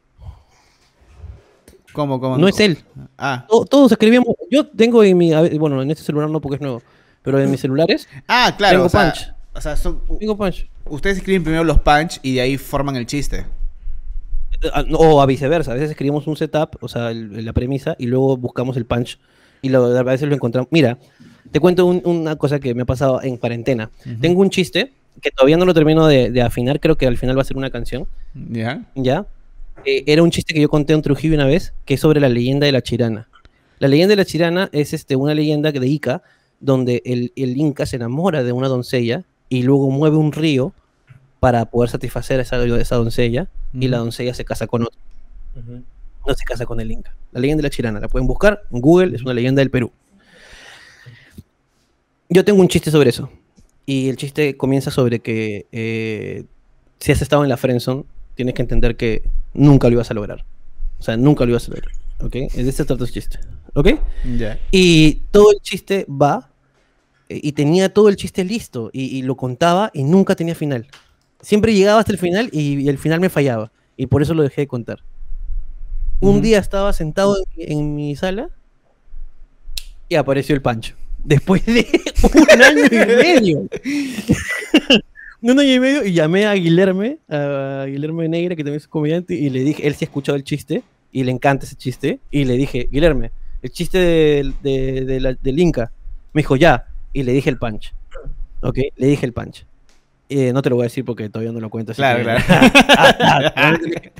¿Cómo, cómo? No es él. Ah. Todos, escribíamos. Yo tengo en mi. Bueno, en este celular no porque es nuevo. Pero en mis celulares. Ah, claro. Tengo punch. O sea, tengo punch. Ustedes escriben primero los punch y de ahí forman el chiste. Ah, o a viceversa. A veces escribimos un setup, o sea, la premisa, y luego buscamos el punch Y lo, a veces lo encontramos. Mira, te cuento una cosa que me ha pasado en cuarentena. Tengo un chiste que todavía no lo termino de, afinar, creo que al final va a ser una canción. ¿Ya? ¿Ya? Eh, era un chiste que yo conté en Trujillo una vez, que es sobre la leyenda de la chirana. La leyenda de la chirana es este, una leyenda de Ica, donde el, el Inca se enamora de una doncella y luego mueve un río para poder satisfacer a esa, esa doncella y la doncella se casa con otro. No se casa con el Inca. La leyenda de la chirana, la pueden buscar en Google, es una leyenda del Perú. Yo tengo un chiste sobre eso. Y el chiste comienza sobre que eh, si has estado en la friendzone, tienes que entender que nunca lo ibas a lograr. O sea, nunca lo ibas a lograr. ¿Ok? Es de este trata el chiste. ¿Ok? Y todo el chiste va eh, y tenía todo el chiste listo y, lo contaba y nunca tenía final. Siempre llegaba hasta el final y, el final me fallaba y por eso lo dejé de contar. Un día estaba sentado en mi sala y apareció el Pancho después de un año y medio. un año y medio y llamé a Guilherme, a Guilherme Negra, que también es comediante, y le dije, él sí ha escuchado el chiste y le encanta ese chiste, y le dije, Guilherme, el chiste del Inca. Me dijo, ya, y le dije el punch. ¿Ok? Le dije el punch. Eh, no te lo voy a decir porque todavía no lo cuento. claro,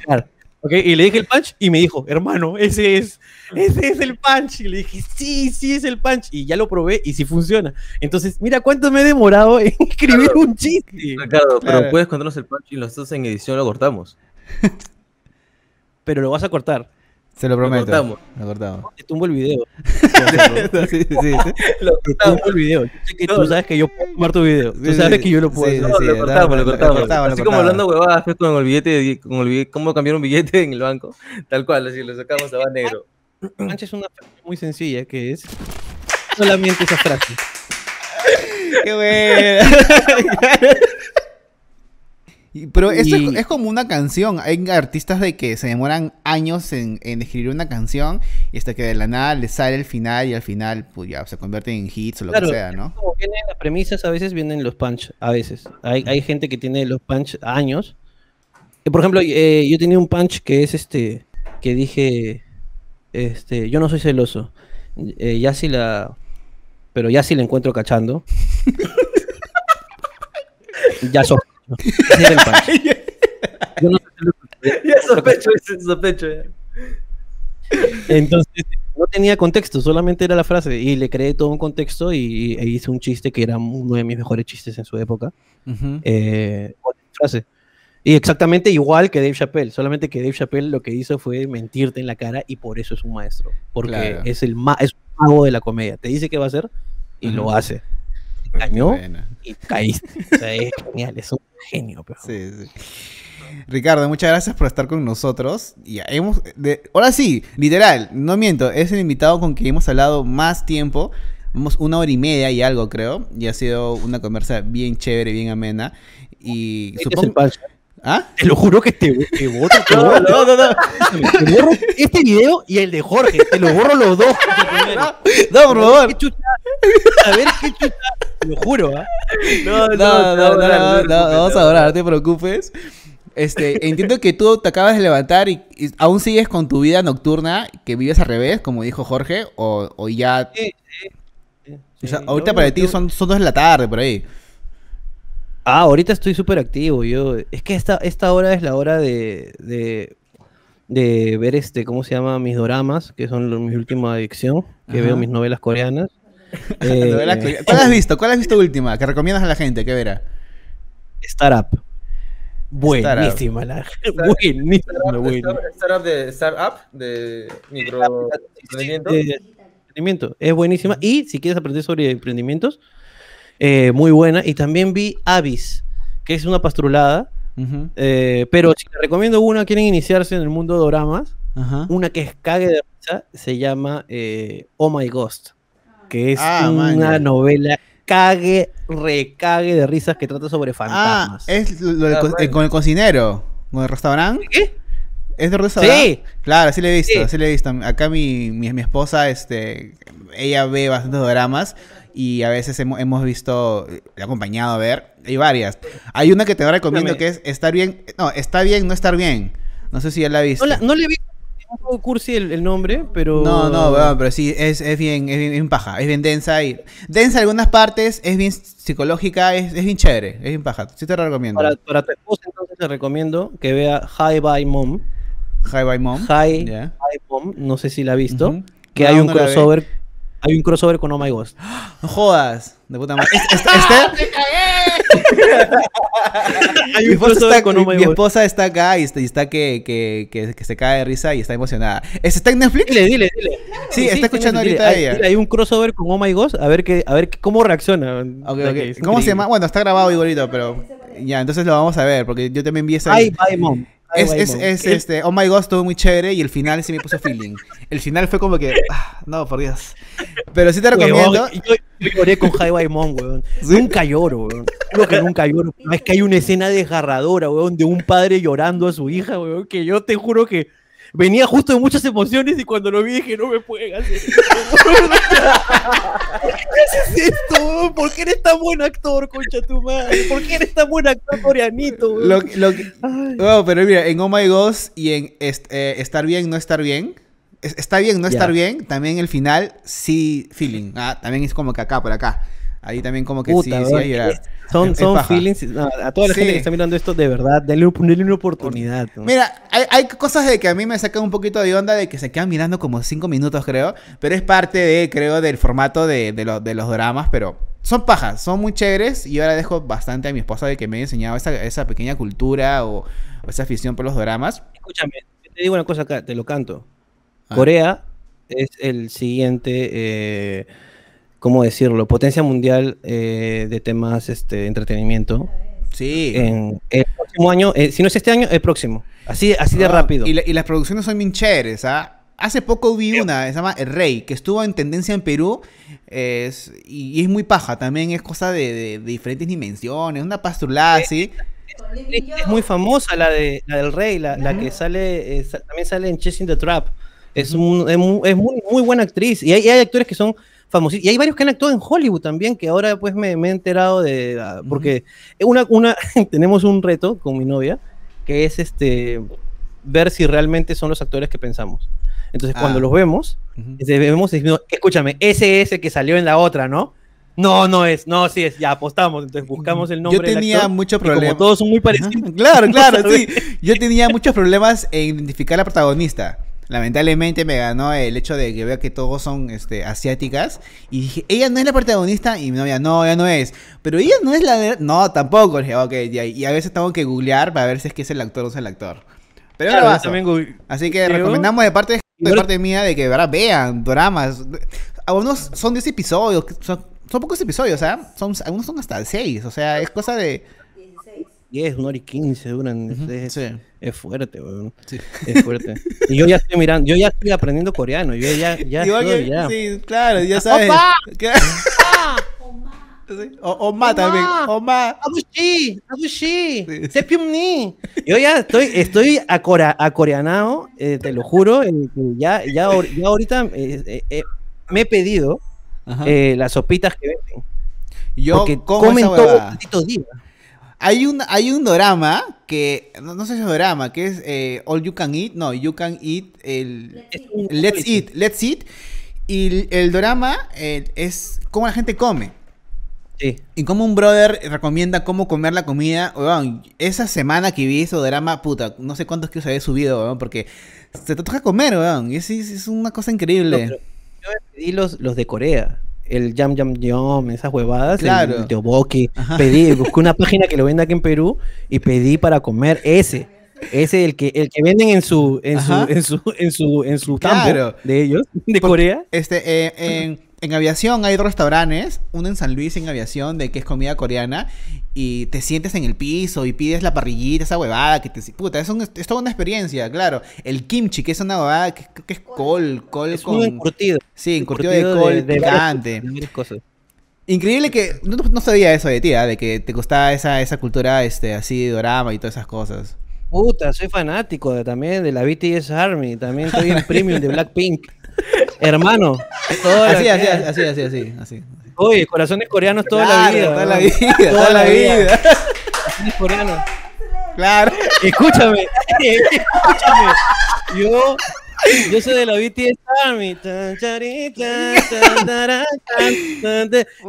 claro. [LAUGHS] Y le dije el punch y me dijo, hermano, ese es, ese es el punch. Y le dije, sí, sí es el punch. Y ya lo probé y sí funciona. Entonces, mira cuánto me he demorado en [LAUGHS] escribir un chiste. Ricardo, pero puedes contarnos el punch y nosotros en edición lo cortamos. [LAUGHS] pero lo vas a cortar. Se lo prometo. Lo cortamos. Lo cortamos. Te tumbo el video. [LAUGHS] sí, sí, sí. [LAUGHS] Lo tumbo el video. Yo sé que tú sabes que yo puedo tomar tu video. Tú sabes que yo lo puedo hacer. lo cortamos, lo cortamos. Así como hablando huevadas con el billete, con el billete, cómo cambiar un billete en el banco. [LAUGHS] Tal cual, así lo sacamos a va negro. Mancha es una frase muy sencilla que es solamente esa frase. Qué bueno. Pero esto es, como una canción. Hay artistas de que se demoran años en, escribir una canción y hasta que de la nada les sale el final y al final pues ya se convierte en hits o lo que sea, ¿no? Como vienen las premisas, a veces vienen los punch, a veces. Hay, hay gente que tiene los punch años. Por ejemplo, eh, yo tenía un punch que es este, que dije, este, yo no soy celoso. Eh, ya si la, pero ya si la encuentro cachando. [LAUGHS] ya so [LAUGHS] Yo no ya sospecho, sospecho. Entonces, no tenía contexto, solamente era la frase. Y le creé todo un contexto y, e hice un chiste que era uno de mis mejores chistes en su época. Eh, frase. Y exactamente igual que Dave Chappelle, solamente que Dave Chappelle lo que hizo fue mentirte en la cara y por eso es un maestro. Porque es el es un mago de la comedia. Te dice qué va a hacer y lo hace y caíste. O sea, es genial, es un genio. Pero... Sí, sí. Ricardo, muchas gracias por estar con nosotros. Ya hemos, ahora sí, literal, no miento, es el invitado con quien hemos hablado más tiempo. Hemos una hora y media y algo, creo. Y ha sido una conversa bien chévere, bien amena. Y supongo. ¿Ah? Te lo juro que te, te borro. Te [LAUGHS] borro, no, no, no. Te borro este video y el de Jorge. Te lo borro los dos. [LAUGHS] No, por favor. A ver qué chucha. Te lo juro, ¿ah? No, no, no, no, no, vamos a adorar, no te preocupes. Este, entiendo que tú te acabas de levantar y, aún sigues con tu vida nocturna, que vives al revés, como dijo Jorge, o, o ya... Sí, sí, o sea, ahorita para ti son, son dos de la tarde, por ahí. Ah, ahorita estoy súper activo. Yo, es que esta, esta hora es la hora de, de, de, ver este, ¿cómo se llama? Mis doramas, que son mi última adicción, que veo mis novelas coreanas. [LAUGHS] Eh, ¿Cuál has visto? ¿Cuál has visto última? Que recomiendas a la gente, ¿qué verá? Startup. Buenísima la [LAUGHS] buenísima, Startup de Startup de micro emprendimiento. Es buenísima. Y si quieres aprender sobre emprendimientos, eh, muy buena. Y también vi Avis, que es una pastrulada. Eh, pero si te recomiendo una, quieren iniciarse en el mundo de doramas, una que es cague de risa, se llama eh, Oh My Ghost, que es ah, una novela cague, recague de risas que trata sobre fantasmas. Ah, es lo ah, con el cocinero, con el restaurante. ¿Qué? ¿Es de restaurante? Sí. Claro, sí le he visto, sí, le he visto. Acá mi, mi, mi, esposa, este, ella ve bastantes dramas y a veces hemos, hemos visto, he eh, acompañado a ver, hay varias. Hay una que te recomiendo que es estar bien, no, está bien, no estar bien. No sé si ya la viste. No, le he visto, un poco cursi el, nombre, pero. No, no, pero sí, es, es, bien, es, bien, paja, es bien densa y. Densa en algunas partes, es bien psicológica, es, es bien chévere, es bien paja. Sí te lo recomiendo. Para, para tu esposa, entonces te recomiendo que vea High by Mom. High by Mom. High, by Mom, no sé si la ha visto. Que hay un crossover hay un crossover con Oh My Ghost. [GASPS] No jodas. De puta madre. Este, [LAUGHS] [LAUGHS] Hay un crossover con Oh My Mi esposa está acá y está, que, que, que, se cae de risa y está emocionada. ¿Está en Netflix? Dile, dile, dile. Sí, está escuchando ahorita ella. Hay, un crossover con Oh My Ghost. A ver, que, a ver cómo reacciona. ¿Cómo se llama? Bueno, está grabado igualito, pero... Ya, entonces lo vamos a ver, porque yo también vi esa... Ay, bye, mom. Es, es, es este, oh my god, estuvo muy chévere y el final sí me puso feeling. El final fue como que, ah, no, por Dios. Pero sí te recomiendo. Yo, lloré con High Mom, weón. Nunca lloro, weón. Creo que nunca lloro. Es que hay una escena desgarradora, weón, de un padre llorando a su hija, weón, que yo te juro que venía justo de muchas emociones y cuando lo vi dije, no me pueden hacer esto. [LAUGHS] ¿Qué es esto? ¿Por qué eres tan buen actor, concha tu madre? ¿Por qué eres tan buen actor coreanito? Lo, lo, pero mira, en Oh My Ghost y en eh, Estar Bien, No Estar Bien, está bien, no estar bien, también el final sí, feeling. Ah, también es como que acá, por acá. Ahí también como que sí, sí Son, son feelings. a toda la gente que está mirando esto, de verdad, denle, una oportunidad. Mira, hay, cosas de que a mí me sacan un poquito de onda de que se quedan mirando como cinco minutos, creo. Pero es parte de, creo, del formato de, de, los dramas, pero son pajas, son muy chéveres. Y yo ahora dejo bastante a mi esposa de que me haya enseñado esa, esa pequeña cultura o, esa afición por los dramas. Escúchame, te digo una cosa acá, te lo canto. Ah. Corea es el siguiente, eh, ¿cómo decirlo? Potencia mundial eh, de temas este, entretenimiento. Sí. En el próximo año, eh, si no es este año, el próximo. Así, así de ah, rápido. Y, las producciones son bien chéveres, ¿ah? Hace poco vi una, se llama El Rey, que estuvo en tendencia en Perú y, es muy paja, también es cosa de, diferentes dimensiones, una pastrulada así. Es, muy famosa la, de, la del Rey, la, la que sale, también sale en Chasing the Trap. Es, un, es, muy, muy, buena actriz. Y hay, hay, actores que son famosos. Y hay varios que han actuado en Hollywood también, que ahora pues me, he enterado de... Ah, porque una, una, [LAUGHS] tenemos un reto con mi novia, que es este ver si realmente son los actores que pensamos. Entonces, cuando ah. los vemos, vemos y decimos, escúchame, ese es el que salió en la otra, ¿no? No, no es, no, sí es, ya apostamos, entonces buscamos el nombre. Yo tenía muchos problemas. Todos son muy parecidos. Claro, [LAUGHS] claro, sí. Yo tenía muchos problemas en identificar a la protagonista. Lamentablemente me ganó el hecho de que vea que todos son este, asiáticas. Y dije, ella no es la protagonista. Y mi novia, no, ella no es. Pero ella no es la No, tampoco. dije, ok, y a veces tengo que googlear para ver si es que es el actor o es el actor. Pero ahora también Así que recomendamos de parte, de parte mía de que ¿verdad? vean dramas. Algunos son 10 episodios. Son, son pocos episodios, ¿ah? Son, algunos son hasta 6. O sea, es cosa de 10, una hora y 15 duran. es, fuerte, weón. Es fuerte. y yo ya estoy mirando, yo ya estoy aprendiendo coreano. Yo ya, ya, estoy, ya. Sí, claro, ya sabes. [LAUGHS] O, Oma también. Oma. Abushi, Abushi. Sepiumni. [LAUGHS] Yo ya estoy, estoy acoreanado, eh, te lo juro. ya, ya, ya ahorita eh, eh, me he pedido las sopitas que venden. Yo porque comen todo el día. Hay un, hay un drama que, no, sé si es drama, que es eh, All You Can Eat, no, You Can Eat, el, Let's, Eat, Let's Eat, y el drama eh, es cómo la gente come. Sí. Y como un brother recomienda cómo comer la comida. esa semana que vi ese drama, puta, no sé cuántos kilos había subido, porque se te toca comer, weón. Y es, es una cosa increíble. yo pedí los, los de Corea el Jam Jam Yum, esas huevadas, claro. el Teoboki. Pedí, busqué una página que lo venda aquí en Perú y pedí para comer ese. Ese el que el que venden en su en su en su en su en su campo de ellos de Corea. Este eh, en en aviación hay dos restaurantes, uno en San Luis en aviación de que es comida coreana y te sientes en el piso y pides la parrillita, esa huevada que te puta, es, es toda una experiencia, claro. El kimchi, que es una huevada que, es col, col es con un encurtido. Sí, encurtido, de col picante. Increíble que no, sabía eso de ti, ¿eh? de que te gustaba esa, esa cultura este así de dorama y todas esas cosas. Puta, soy fanático de, también de la BTS Army, también estoy en [LAUGHS] premium de Blackpink. Hermano. Así, así, así, así, así, así. Oye, corazones coreanos toda la vida. Toda la vida, toda, la vida. Corazones coreanos. Claro. Escúchame, escúchame. Yo Yo soy de la BTS Army.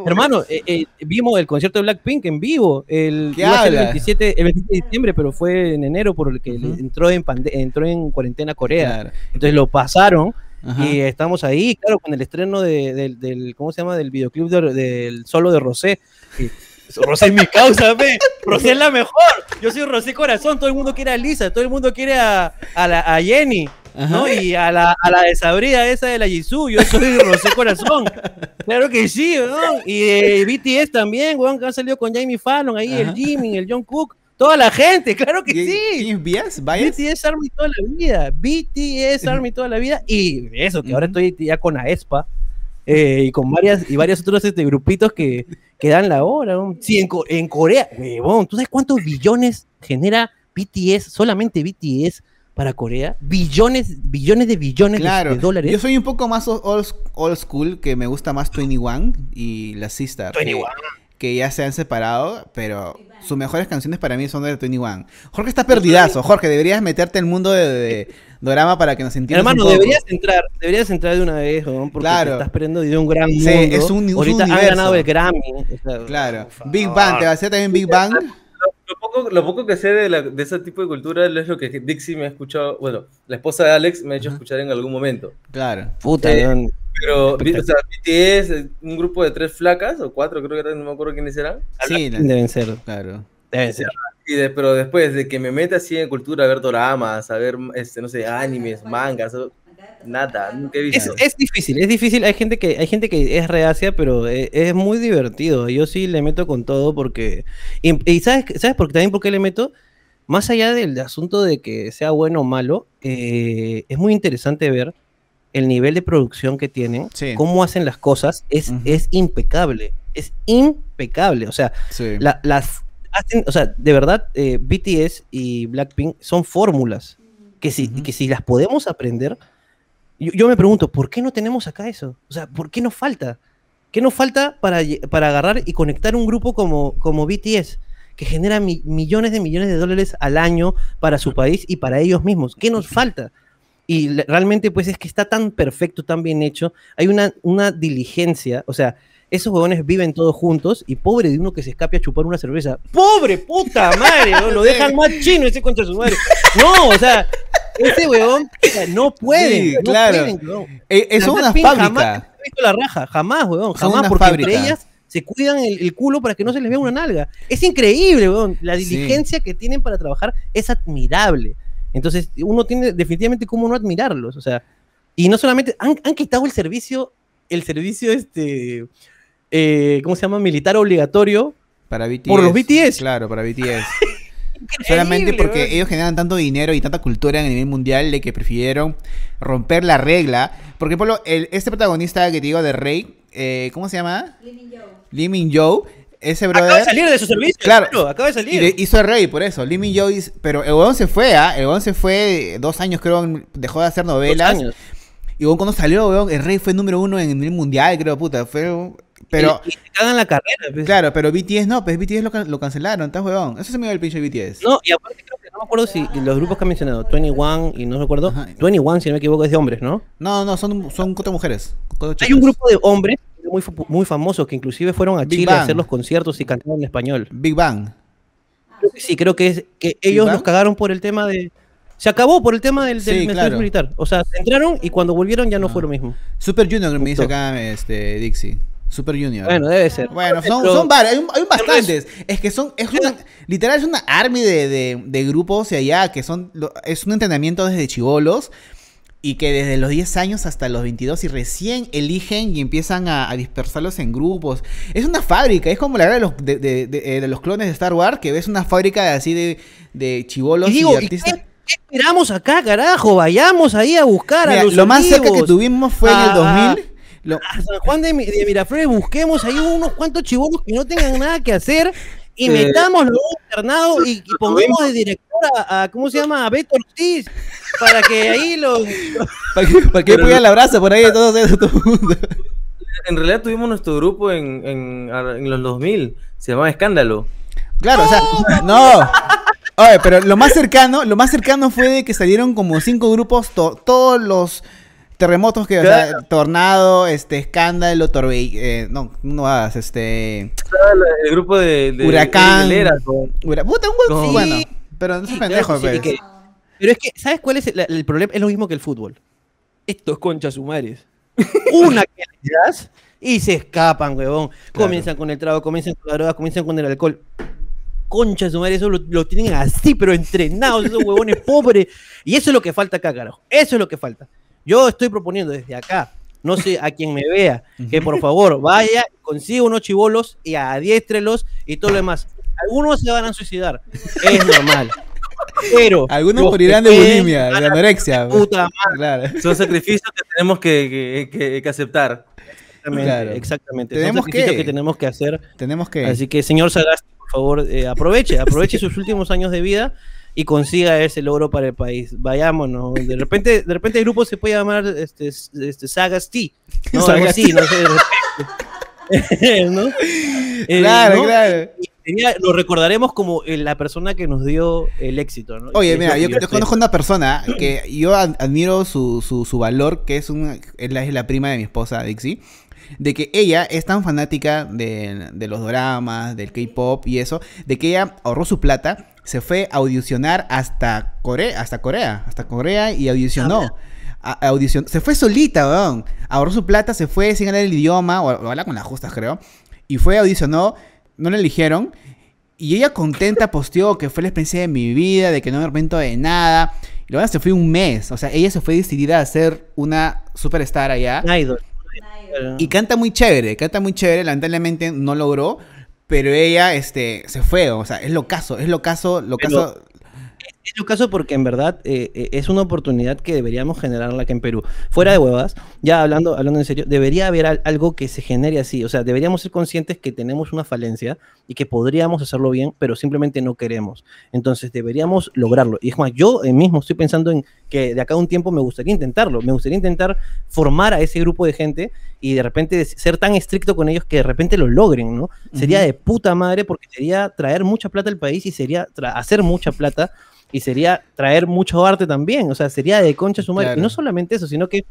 Hermano, eh, eh, vimos el concierto de Blackpink en vivo el, el, 27, el 27 de diciembre, pero fue en enero por el que entró, en entró en cuarentena Corea. Entonces lo pasaron. Y estamos ahí, claro, con el estreno del, ¿cómo se llama? Del videoclip del solo de Rosé. Rosé es mi causa, ve. Rosé es la mejor. Yo soy Rosé Corazón. Todo el mundo quiere a Lisa, todo el mundo quiere a, a, Jenny. ¿no? Y a la, a la desabrida esa de la Jisoo, yo soy Rosé Corazón. Claro que sí, ¿no? Y eh, BTS también, weón, que han salido con Jamie Fallon, ahí el Jimmy, el John Cook. Toda la gente, claro que sí. BTS? BTS Army toda la vida. BTS Army toda la vida. Y eso, que ahora estoy ya con Aespa. Eh, y con varias y varios otros este, grupitos que, que dan la hora. Sí, en, en Corea, huevón, ¿tú sabes cuántos billones genera BTS, solamente BTS para Corea? Billones, billones de billones de, dólares. Yo soy un poco más old, old, school, que me gusta más 21 y la Sister. 21. Que, ya se han separado, pero sus mejores canciones para mí son de 21. Jorge está perdidazo. Jorge, deberías meterte en el mundo de Dorama para que nos entiendas. Hermano, deberías entrar, deberías entrar de una vez, porque claro. estás perdiendo de un gran mundo. Sí, es un, Ahorita un ganado el Grammy. claro. Big Bang, ¿te va a hacer también Big Bang? Lo, poco, lo poco que sé de, la, de, ese tipo de cultura es lo que Dixie me ha escuchado, bueno, la esposa de Alex me ha hecho escuchar en algún momento. Claro. Puta, eh, pero, o sea, BTS, un grupo de tres flacas, o cuatro, creo que eran, no me acuerdo quiénes eran. Sí, deben ser. Claro. Deben ser pero después de que me meta así en cultura, a ver doramas, a ver, este, no sé, animes, mangas, nada, nunca he visto. Es, difícil, es difícil. Hay gente que, hay gente que es reacia, pero e, es, muy divertido. Yo sí le meto con todo porque. Y, sabes, ¿sabes por, también por qué le meto? Más allá del asunto de que sea bueno o malo, eh, es muy interesante ver el nivel de producción que tienen, cómo hacen las cosas, es, es impecable. Es impecable. O sea, las o sea, de verdad, eh, BTS y Blackpink son fórmulas que si, que si las podemos aprender, yo, me pregunto, ¿por qué no tenemos acá eso? O sea, ¿por qué nos falta? ¿Qué nos falta para, para agarrar y conectar un grupo como, como BTS? que genera millones de millones de dólares al año para su país y para ellos mismos. ¿Qué nos falta? Y realmente pues es que está tan perfecto, tan bien hecho. Hay una, una diligencia, o sea, esos huevones viven todos juntos y pobre de uno que se escape a chupar una cerveza. ¡Pobre puta madre! [LAUGHS] Lo dejan más chino ese contra su madre. No, o sea, ese huevón [LAUGHS] no puede. no claro. Pueden, eh, es una fábrica. Jamás visto la raja, jamás, huevón, jamás, porque entre ellas se cuidan el, culo para que no se les vea una nalga. Es increíble, huevón. La diligencia que tienen para trabajar es admirable. Entonces, uno tiene definitivamente cómo no admirarlos. O sea, y no solamente han, han quitado el servicio, el servicio este eh, ¿cómo se llama? Militar obligatorio. Para BTS. Por los BTS. Claro, para BTS. Solamente porque ellos generan tanto dinero y tanta cultura en el nivel mundial de que prefirieron romper la regla. Porque, por el, este protagonista que te digo de Rey, eh, ¿cómo se llama? Lee Min Yo. Ese brother. Acaba de salir de su servicio. Claro, acaba de salir. hizo el rey, por eso. Lee Min Yo. Pero el se fue, ¿ah? El huevón se fue dos años, creo, dejó de hacer novelas. Dos años. Y cuando salió, el rey fue número uno en el mundial, creo, puta. Fue pero, y, cagan la carrera. Pues. Claro, pero BTS no, pues BTS lo, lo cancelaron, estás huevón. Eso se me dio el pinche BTS. No, y aparte creo que no me acuerdo si los grupos que han mencionado, 21 y no recuerdo, 21 si no me equivoco es de hombres, ¿no? No, no, son, son cuatro mujeres. Hay un grupo de hombres muy, muy famosos que inclusive fueron a Chile a hacer los conciertos y cantaron en español. Big Bang. sí, creo que es que ellos nos cagaron por el tema de... Se acabó por el tema del, del militar. O sea, entraron y cuando volvieron ya no, ah. fue lo mismo. Super Junior me dice acá este, Dixie. Super Junior. Bueno, debe ser. Bueno, son, son varios, hay, hay bastantes. Es, que son, es una, literal, es una army de, de, de grupos y allá que son, es un entrenamiento desde chivolos y que desde los 10 años hasta los 22 y recién eligen y empiezan a, dispersarlos en grupos. Es una fábrica, es como la verdad de los, de, de, de los clones de Star Wars, que ves una fábrica así de, de chivolos y, artistas. ¿Qué, esperamos acá, carajo? Vayamos ahí a buscar a los Lo más cerca que tuvimos fue en el 2000 a San Juan de, Miraflores busquemos ahí unos cuantos chivolos que no tengan nada que hacer y metamos los internados y, pongamos de director a, ¿cómo se llama? A Beto Ortiz, para que ahí los... [LAUGHS] para que, para que la brasa por ahí de todo, todo mundo. En realidad tuvimos nuestro grupo en, en, en los 2000, se llamaba Escándalo. Claro, o sea, no. Oye, pero lo más cercano, lo más cercano fue de que salieron como cinco grupos, todos los terremotos que, o sea, tornado, este, escándalo, torbellino, eh, no, no hagas, este... El grupo de... huracán. Puta, un bueno, pero no es pendejo, pues. pero es que, ¿sabes cuál es el, problema? Es lo mismo que el fútbol. Estos conchas sumares. [LAUGHS] Una que le das y se escapan, huevón. Comienzan con el trago, comienzan con la droga, comienzan con el alcohol concha su madre, eso lo, tienen así, pero entrenados, esos huevones pobres. Y eso es lo que falta acá, carajo. Eso es lo que falta. Yo estoy proponiendo desde acá, no sé a quien me vea, que por favor vaya, consiga unos chivolos y adiéstrelos y todo lo demás. Algunos se van a suicidar, es normal. Pero algunos morirán de bulimia, de anorexia. Puta madre. Son sacrificios que tenemos que, que, que aceptar. Exactamente, exactamente. Tenemos Son sacrificios que, tenemos que hacer. Tenemos que. Así que, señor Sagasti, por favor, eh, aproveche, [LAUGHS] aproveche sus últimos años de vida y consiga ese logro para el país. Vayámonos. De repente, de repente el grupo se puede llamar este, este Sagas T. ¿no? Así, no sé, [LAUGHS] ¿no? Eh, claro, claro. lo recordaremos como eh, la persona que nos dio el éxito, ¿no? Oye, mira, yo, conozco una persona que yo admiro su, su, su valor, que es, una, es la prima de mi esposa, Dixie de que ella es tan fanática de, los dramas, del K-pop y eso, de que ella ahorró su plata, se fue a audicionar hasta Corea, hasta Corea, hasta Corea y audicionó. se fue solita, weón. Ahorró su plata, se fue sin hablar el idioma, o, habla con las justas, creo. Y fue, audicionó, no la eligieron. Y ella contenta posteó que fue la experiencia de mi vida, de que no me arrepiento de nada. Y luego se fue un mes. O sea, ella se fue decidida a ser una superstar allá. Idol. Y canta muy chévere, canta muy chévere, lamentablemente no logró, pero ella este, se fue, o sea, es lo caso, es lo caso, lo caso... Es lo caso porque en verdad eh, eh, es una oportunidad que deberíamos generarla aquí en Perú. Fuera de huevas, ya hablando, hablando en serio, debería haber algo que se genere así. O sea, deberíamos ser conscientes que tenemos una falencia y que podríamos hacerlo bien, pero simplemente no queremos. Entonces deberíamos lograrlo. Y es más, yo mismo estoy pensando en que de acá a un tiempo me gustaría intentarlo. Me gustaría intentar formar a ese grupo de gente y de repente ser tan estricto con ellos que de repente lo logren, ¿no? Sería de puta madre porque sería traer mucha plata al país y sería hacer mucha plata y sería traer mucho arte también, o sea, sería de concha su madre. Y no solamente eso, sino que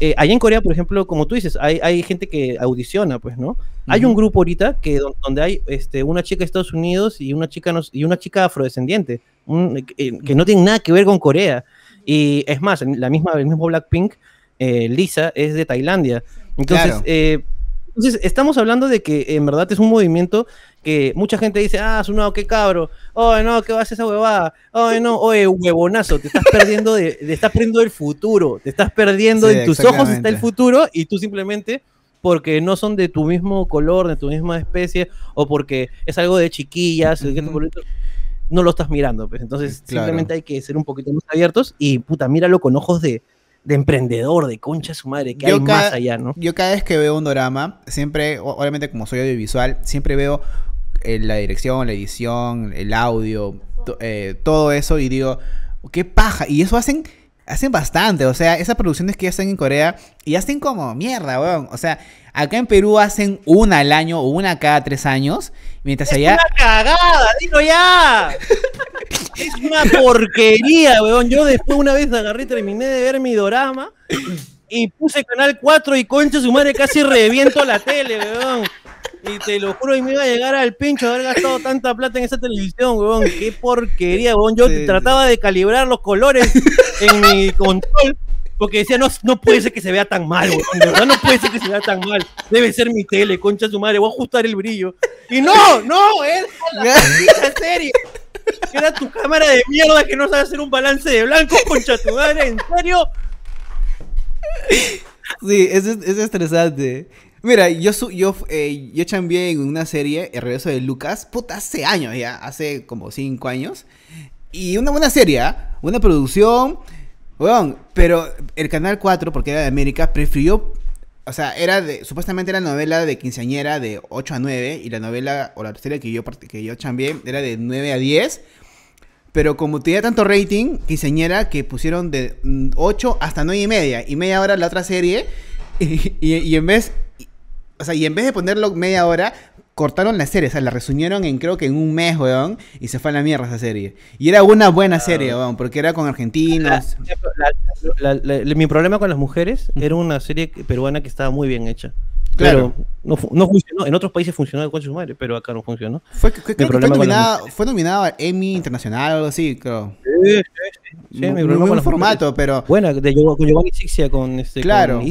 eh, allá en Corea, por ejemplo, como tú dices, hay, hay gente que audiciona, pues, ¿no? Hay un grupo ahorita que donde hay este, una chica de Estados Unidos y una chica, y una chica afrodescendiente, eh, que no tiene nada que ver con Corea. Y es más, la misma, el mismo Blackpink, eh, Lisa, es de Tailandia. Entonces, eh, entonces, estamos hablando de que en verdad es un movimiento que mucha gente dice, ah, un nuevo, qué cabro, oye, no, ¿qué vas a esa huevada? Oye, no, oye, huevonazo, te estás perdiendo de, te estás perdiendo del futuro, te estás perdiendo, en tus ojos está el futuro y tú simplemente porque no son de tu mismo color, de tu misma especie, o porque es algo de chiquillas, no lo estás mirando, pues. Entonces, simplemente hay que ser un poquito más abiertos y, puta, míralo con ojos de, de emprendedor, de concha su madre, que hay más allá, ¿no? Yo cada vez que veo un drama, siempre, obviamente como soy audiovisual, siempre veo eh, la dirección, la edición, el audio, eh, todo eso y digo, qué paja. Y eso hacen, hacen bastante, o sea, esas producciones que hacen en Corea y hacen como mierda, weón. O sea, acá en Perú hacen una al año o una cada tres años, mientras es allá... una cagada, dilo ya. [LAUGHS] Es una porquería, weón. Yo después una vez agarré, terminé de ver mi dorama y puse Canal 4 y concha su madre casi reviento la tele, weón. Y te lo juro, y me iba a llegar al pincho haber gastado tanta plata en esa televisión, weón. Qué porquería, weón. Yo trataba de calibrar los colores en mi control. Porque decía, no, no puede ser que se vea tan mal, weón. De verdad no puede ser que se vea tan mal. Debe ser mi tele, concha su madre. Voy a ajustar el brillo. Y no, no, es la [LAUGHS] [LAUGHS] serie. Era tu cámara de mierda que no sabe hacer un balance de blanco, concha tu ¿en serio? Sí, es, es estresante. Mira, yo, yo, eh, yo chambié en una serie, El regreso de Lucas, puta, hace años ya, hace como cinco años. Y una buena serie, ¿ah? una producción, bueno, pero el Canal 4, porque era de América, prefirió o sea, era de, supuestamente era novela de quinceañera de 8 a 9 y la novela o la serie que yo, que yo chambié era de 9 a 10. Pero como tenía tanto rating, quinceañera, que pusieron de 8 mm, hasta 9 y media. Y media hora la otra serie. [LAUGHS] Y, y, en vez... o sea, y en vez de ponerlo media hora, cortaron la serie, o sea, la resumieron en creo que en un mes, weón, y se fue a la mierda esa serie. Y era una buena serie, weón, porque era con argentinos. mi problema con las mujeres era una serie peruana que estaba muy bien hecha. Claro. Pero no, no, funcionó. En otros países funcionó con su madre, pero acá no funcionó. Fue, fue, nominada, fue nominada a Emmy Internacional o algo así, creo. Sí, sí, sí. mi problema con formato, pero. Bueno, de Giovanni Sixia con este. Claro.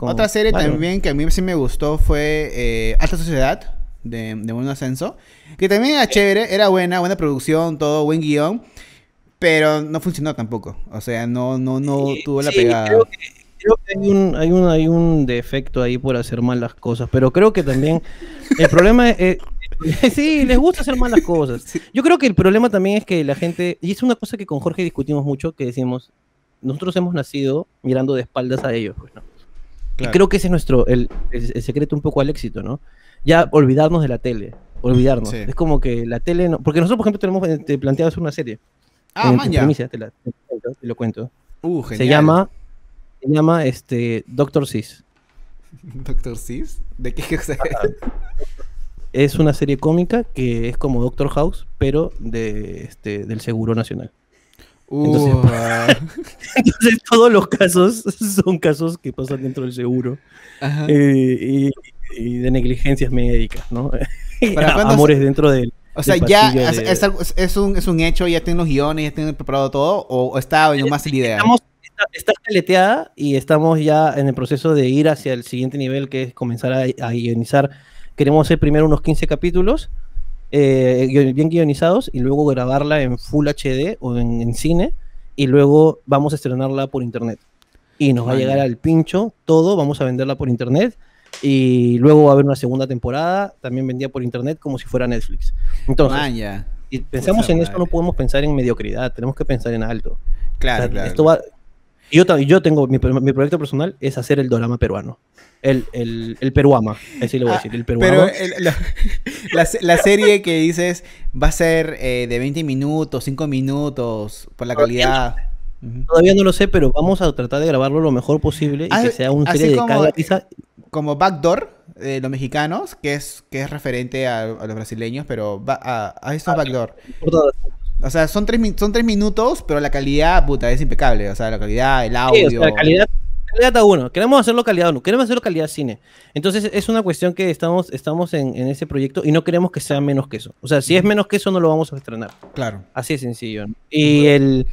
Otra serie también que a mí sí me gustó fue eh, Alta Sociedad de, de Buen Ascenso. Que también era chévere, era buena, buena producción, todo, buen guion. Pero no funcionó tampoco. O sea, no, no, no tuvo la pegada. Creo que hay un, hay, un, hay un defecto ahí por hacer mal las cosas, pero creo que también el problema es... [LAUGHS] sí, les gusta hacer mal las cosas. Yo creo que el problema también es que la gente, y es una cosa que con Jorge discutimos mucho, que decimos, nosotros hemos nacido mirando de espaldas a ellos, pues, Y creo que ese es nuestro, el, secreto un poco al éxito, ¿no? Ya olvidarnos de la tele, olvidarnos. Es como que la tele, no, porque nosotros, por ejemplo, tenemos te planteado hacer una serie. Ah, ya. te, lo cuento. Uh, Se llama se llama este, Doctor Sis. [LAUGHS] ¿Doctor Sis? ¿De qué es? Es una serie cómica que es como Doctor House, pero de, este, del Seguro Nacional. [LAUGHS] entonces, todos los casos [LAUGHS] son casos que pasan dentro del seguro eh, y, de negligencias médicas, ¿no? [LAUGHS] Amores dentro del. O sea, ya es, un, es un hecho, ya tienen los guiones, ya tienen preparado todo, o, está más la idea. Estamos, está, caleteada y estamos ya en el proceso de ir hacia el siguiente nivel, que es comenzar a, a guionizar. Queremos hacer primero unos 15 capítulos eh, bien guionizados y luego grabarla en Full HD o en, cine y luego vamos a estrenarla por internet. Y nos va a llegar al pincho todo, vamos a venderla por internet y luego va a haber una segunda temporada también vendida por internet como si fuera Netflix. Entonces, y pensamos en esto, no podemos pensar en mediocridad, tenemos que pensar en alto. Claro, claro. Esto va, yo, yo tengo, mi, mi, proyecto personal es hacer el drama peruano. El, el, el peruama, así le voy a ah, decir, el peruama. Pero la, [LAUGHS] la, serie que dices va a ser eh, de 20 minutos, 5 minutos, por la calidad. Todavía no lo sé, pero vamos a tratar de grabarlo lo mejor posible y que sea una serie de cada Como Backdoor, de los mexicanos, que es, que es referente a, los brasileños, pero va, a, a estos ah, Backdoor. O sea, son tres, son tres minutos, pero la calidad, puta, es impecable. O sea, la calidad, el audio. Sí, o sea, la calidad, calidad a uno. Queremos hacerlo calidad uno. Queremos hacerlo calidad cine. Entonces, es una cuestión que estamos, estamos en, en, ese proyecto y no queremos que sea menos que eso. O sea, si es menos que eso, no lo vamos a estrenar. Claro. Así de sencillo. Y el.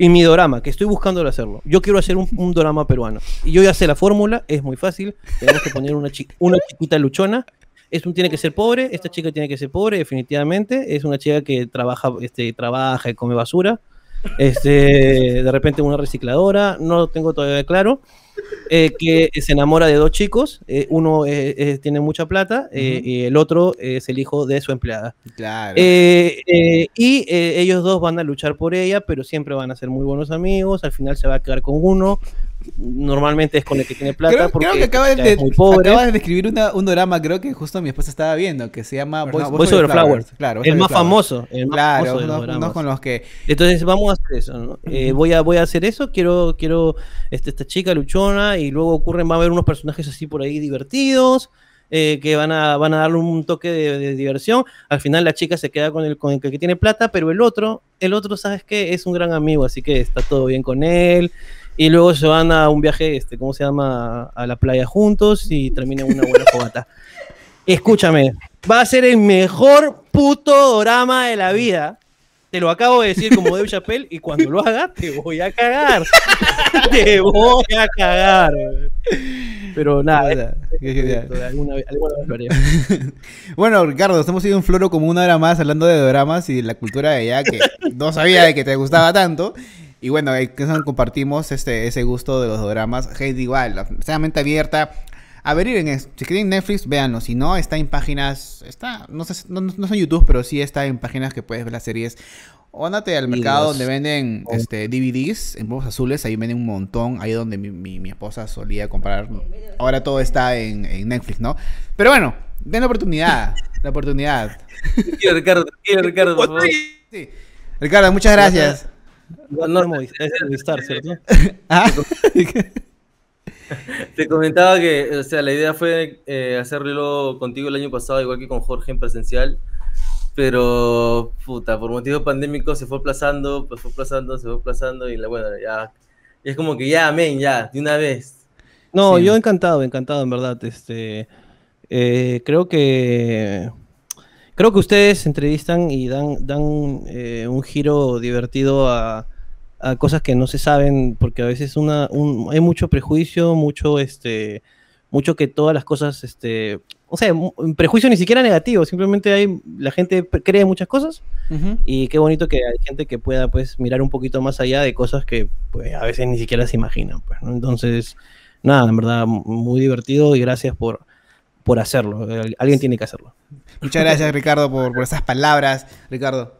Y mi drama, que estoy buscando hacerlo. Yo quiero hacer un, un drama peruano. Y yo ya sé la fórmula, es muy fácil. Tenemos que poner una, una chiquita luchona es un, tiene que ser pobre, esta chica tiene que ser pobre, definitivamente. Es una chica que trabaja, este, trabaja y come basura. Este, de repente una recicladora, no lo tengo todavía claro. Eh, que se enamora de dos chicos, eh, uno tiene mucha plata eh, y el otro es el hijo de su empleada. Claro. y ellos dos van a luchar por ella, pero siempre van a ser muy buenos amigos, al final se va a quedar con uno, normalmente es con el que tiene plata creo, porque creo que acabas de, muy pobre. Acabas de escribir un drama, creo que justo mi esposa estaba viendo, que se llama Voice, Over Flowers. Claro, el más famoso. El claro, más con los que... Entonces vamos a hacer eso, eh, voy, a, voy a hacer eso, quiero, quiero este, esta chica luchona y luego ocurren, va a haber unos personajes así por ahí divertidos. Eh, que van a, van a darle un toque de, diversión. Al final la chica se queda con el, con el que tiene plata, pero el otro, el otro, ¿sabes qué? Es un gran amigo, así que está todo bien con él y luego se van a un viaje, este, ¿cómo se llama? A la playa juntos y terminan una buena [LAUGHS] fogata. Escúchame, va a ser el mejor puto drama de la vida. Te lo acabo de decir como Dave Chappelle y cuando lo haga te voy a cagar. [LAUGHS] te voy a cagar. Pero nada, [LAUGHS] bueno, Ricardo, hemos sido un floro como una hora más hablando de dramas y de la cultura de allá que no sabía de que te gustaba tanto. Y bueno, compartimos este, ese gusto de los dramas. Gente igual, extremadamente abierta. A ver, en, si quieren Netflix, véanlo. Si no, está en páginas. Está, no sé, no, no es en YouTube, pero sí está en páginas que puedes ver las series. O andate al mercado donde venden oh. este, DVDs en polvos azules, ahí venden un montón, ahí donde mi, mi, esposa solía comprar. Ahora todo está en, en, Netflix, ¿no? Pero bueno, den la oportunidad, [LAUGHS] la oportunidad. Ricardo, Ricardo, por favor. Sí. Ricardo, muchas gracias. No, no es Movistar, ¿cierto? [LAUGHS] ¿Ah? [LAUGHS] Te comentaba que, o sea, la idea fue eh, hacerlo contigo el año pasado, igual que con Jorge en presencial, pero, puta, por motivos pandémicos se fue aplazando, pues fue aplazando, se fue aplazando, y la, bueno, ya, es como que ya, amén, ya, de una vez. No, yo encantado, encantado, en verdad, este, eh, creo que... Creo que ustedes entrevistan y dan, dan eh, un giro divertido a, a cosas que no se saben, porque a veces una, hay mucho prejuicio, mucho, este, mucho que todas las cosas, este, o sea, un prejuicio ni siquiera negativo, simplemente hay, la gente cree muchas cosas y qué bonito que hay gente que pueda, pues, mirar un poquito más allá de cosas que, pues, a veces ni siquiera se imaginan, pues, ¿no? Entonces, nada, en verdad, muy divertido y gracias por, por hacerlo. Alguien tiene que hacerlo. Muchas gracias, Ricardo, por, por esas palabras. Ricardo.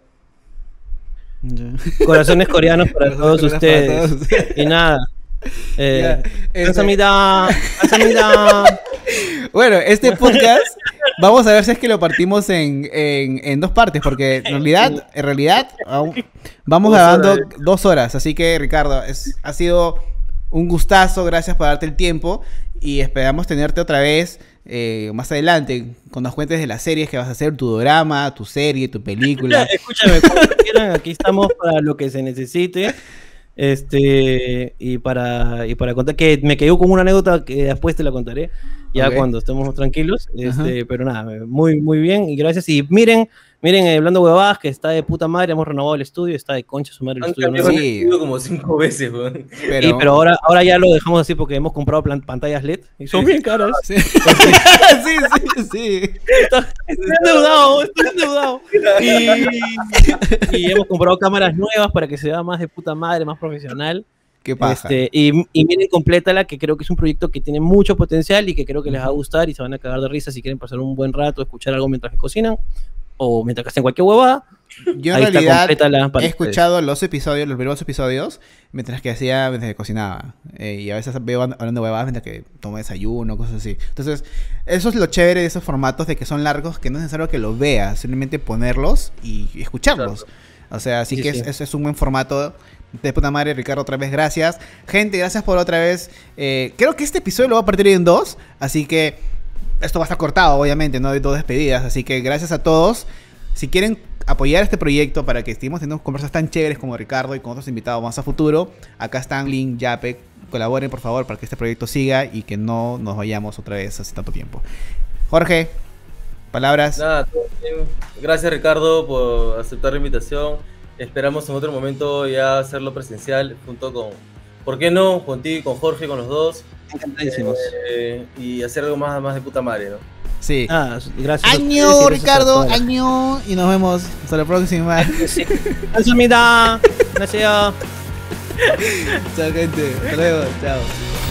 Corazones coreanos para todos ustedes. Y nada. [LAUGHS] Eh, este- bueno, este podcast vamos a ver si es que lo partimos en, en, dos partes, porque en realidad, en realidad vamos grabando dos horas. Así que, Ricardo, es, ha sido un gustazo, gracias por darte el tiempo y esperamos tenerte otra vez eh, más adelante, con nos cuentes de las series que vas a hacer, tu drama, tu serie, tu película. [LAUGHS] Escúchame, cuando quieran, aquí estamos para lo que se necesite. Este, y para, y para contar, que me quedó como una anécdota que después te la contaré, ya cuando estemos tranquilos. Este, pero nada, muy, muy bien y gracias. Y miren, Miren, eh, hablando huevadas, que está de puta madre, hemos renovado el estudio, está de concha su madre el estudio. Sí. como cinco veces, weón. Pero... pero ahora, ahora ya lo dejamos así porque hemos comprado pantallas LED y son bien caras. [LAUGHS] Sí, sí, sí. sí. Estoy endeudado, estoy endeudado. Y, [LAUGHS] y hemos comprado cámaras nuevas para que se vea más de puta madre, más profesional. ¿Qué pasa? Este, y, y miren, la que creo que es un proyecto que tiene mucho potencial y que creo que les va a gustar y se van a cagar de risa si quieren pasar un buen rato, escuchar algo mientras que cocinan o mientras que hacen cualquier huevada. Yo en realidad he escuchado los episodios, los primeros episodios, mientras que hacía, mientras que cocinaba. Eh, y a veces veo hablando huevadas mientras que tomo desayuno, cosas así. Entonces, eso es lo chévere de esos formatos de que son largos, que no es necesario que los veas, simplemente ponerlos y escucharlos. O sea, así que Es, es, un buen formato. De puta madre, Ricardo, otra vez gracias. Gente, gracias por otra vez. Eh, creo que este episodio lo va a partir en dos, así que esto va a estar cortado, obviamente, no hay dos despedidas. Así que gracias a todos. Si quieren apoyar este proyecto para que estemos teniendo conversas tan chéveres como Ricardo y con otros invitados más a futuro, acá están Link, Yape. Colaboren, por favor, para que este proyecto siga y que no nos vayamos otra vez hace tanto tiempo. Jorge, palabras. Nada, Gracias, Ricardo, por aceptar la invitación. Esperamos en otro momento ya hacerlo presencial junto con, ¿por qué no? Contigo con Jorge, con los dos. Encantadísimos. Eh, y hacer algo más, más de puta madre, ¿no? Sí. Ah, gracias. Año, Ricardo, año. Y nos vemos hasta la próxima. [LAUGHS] Sí. Gracias. Chao, gente. Hasta luego. Chao.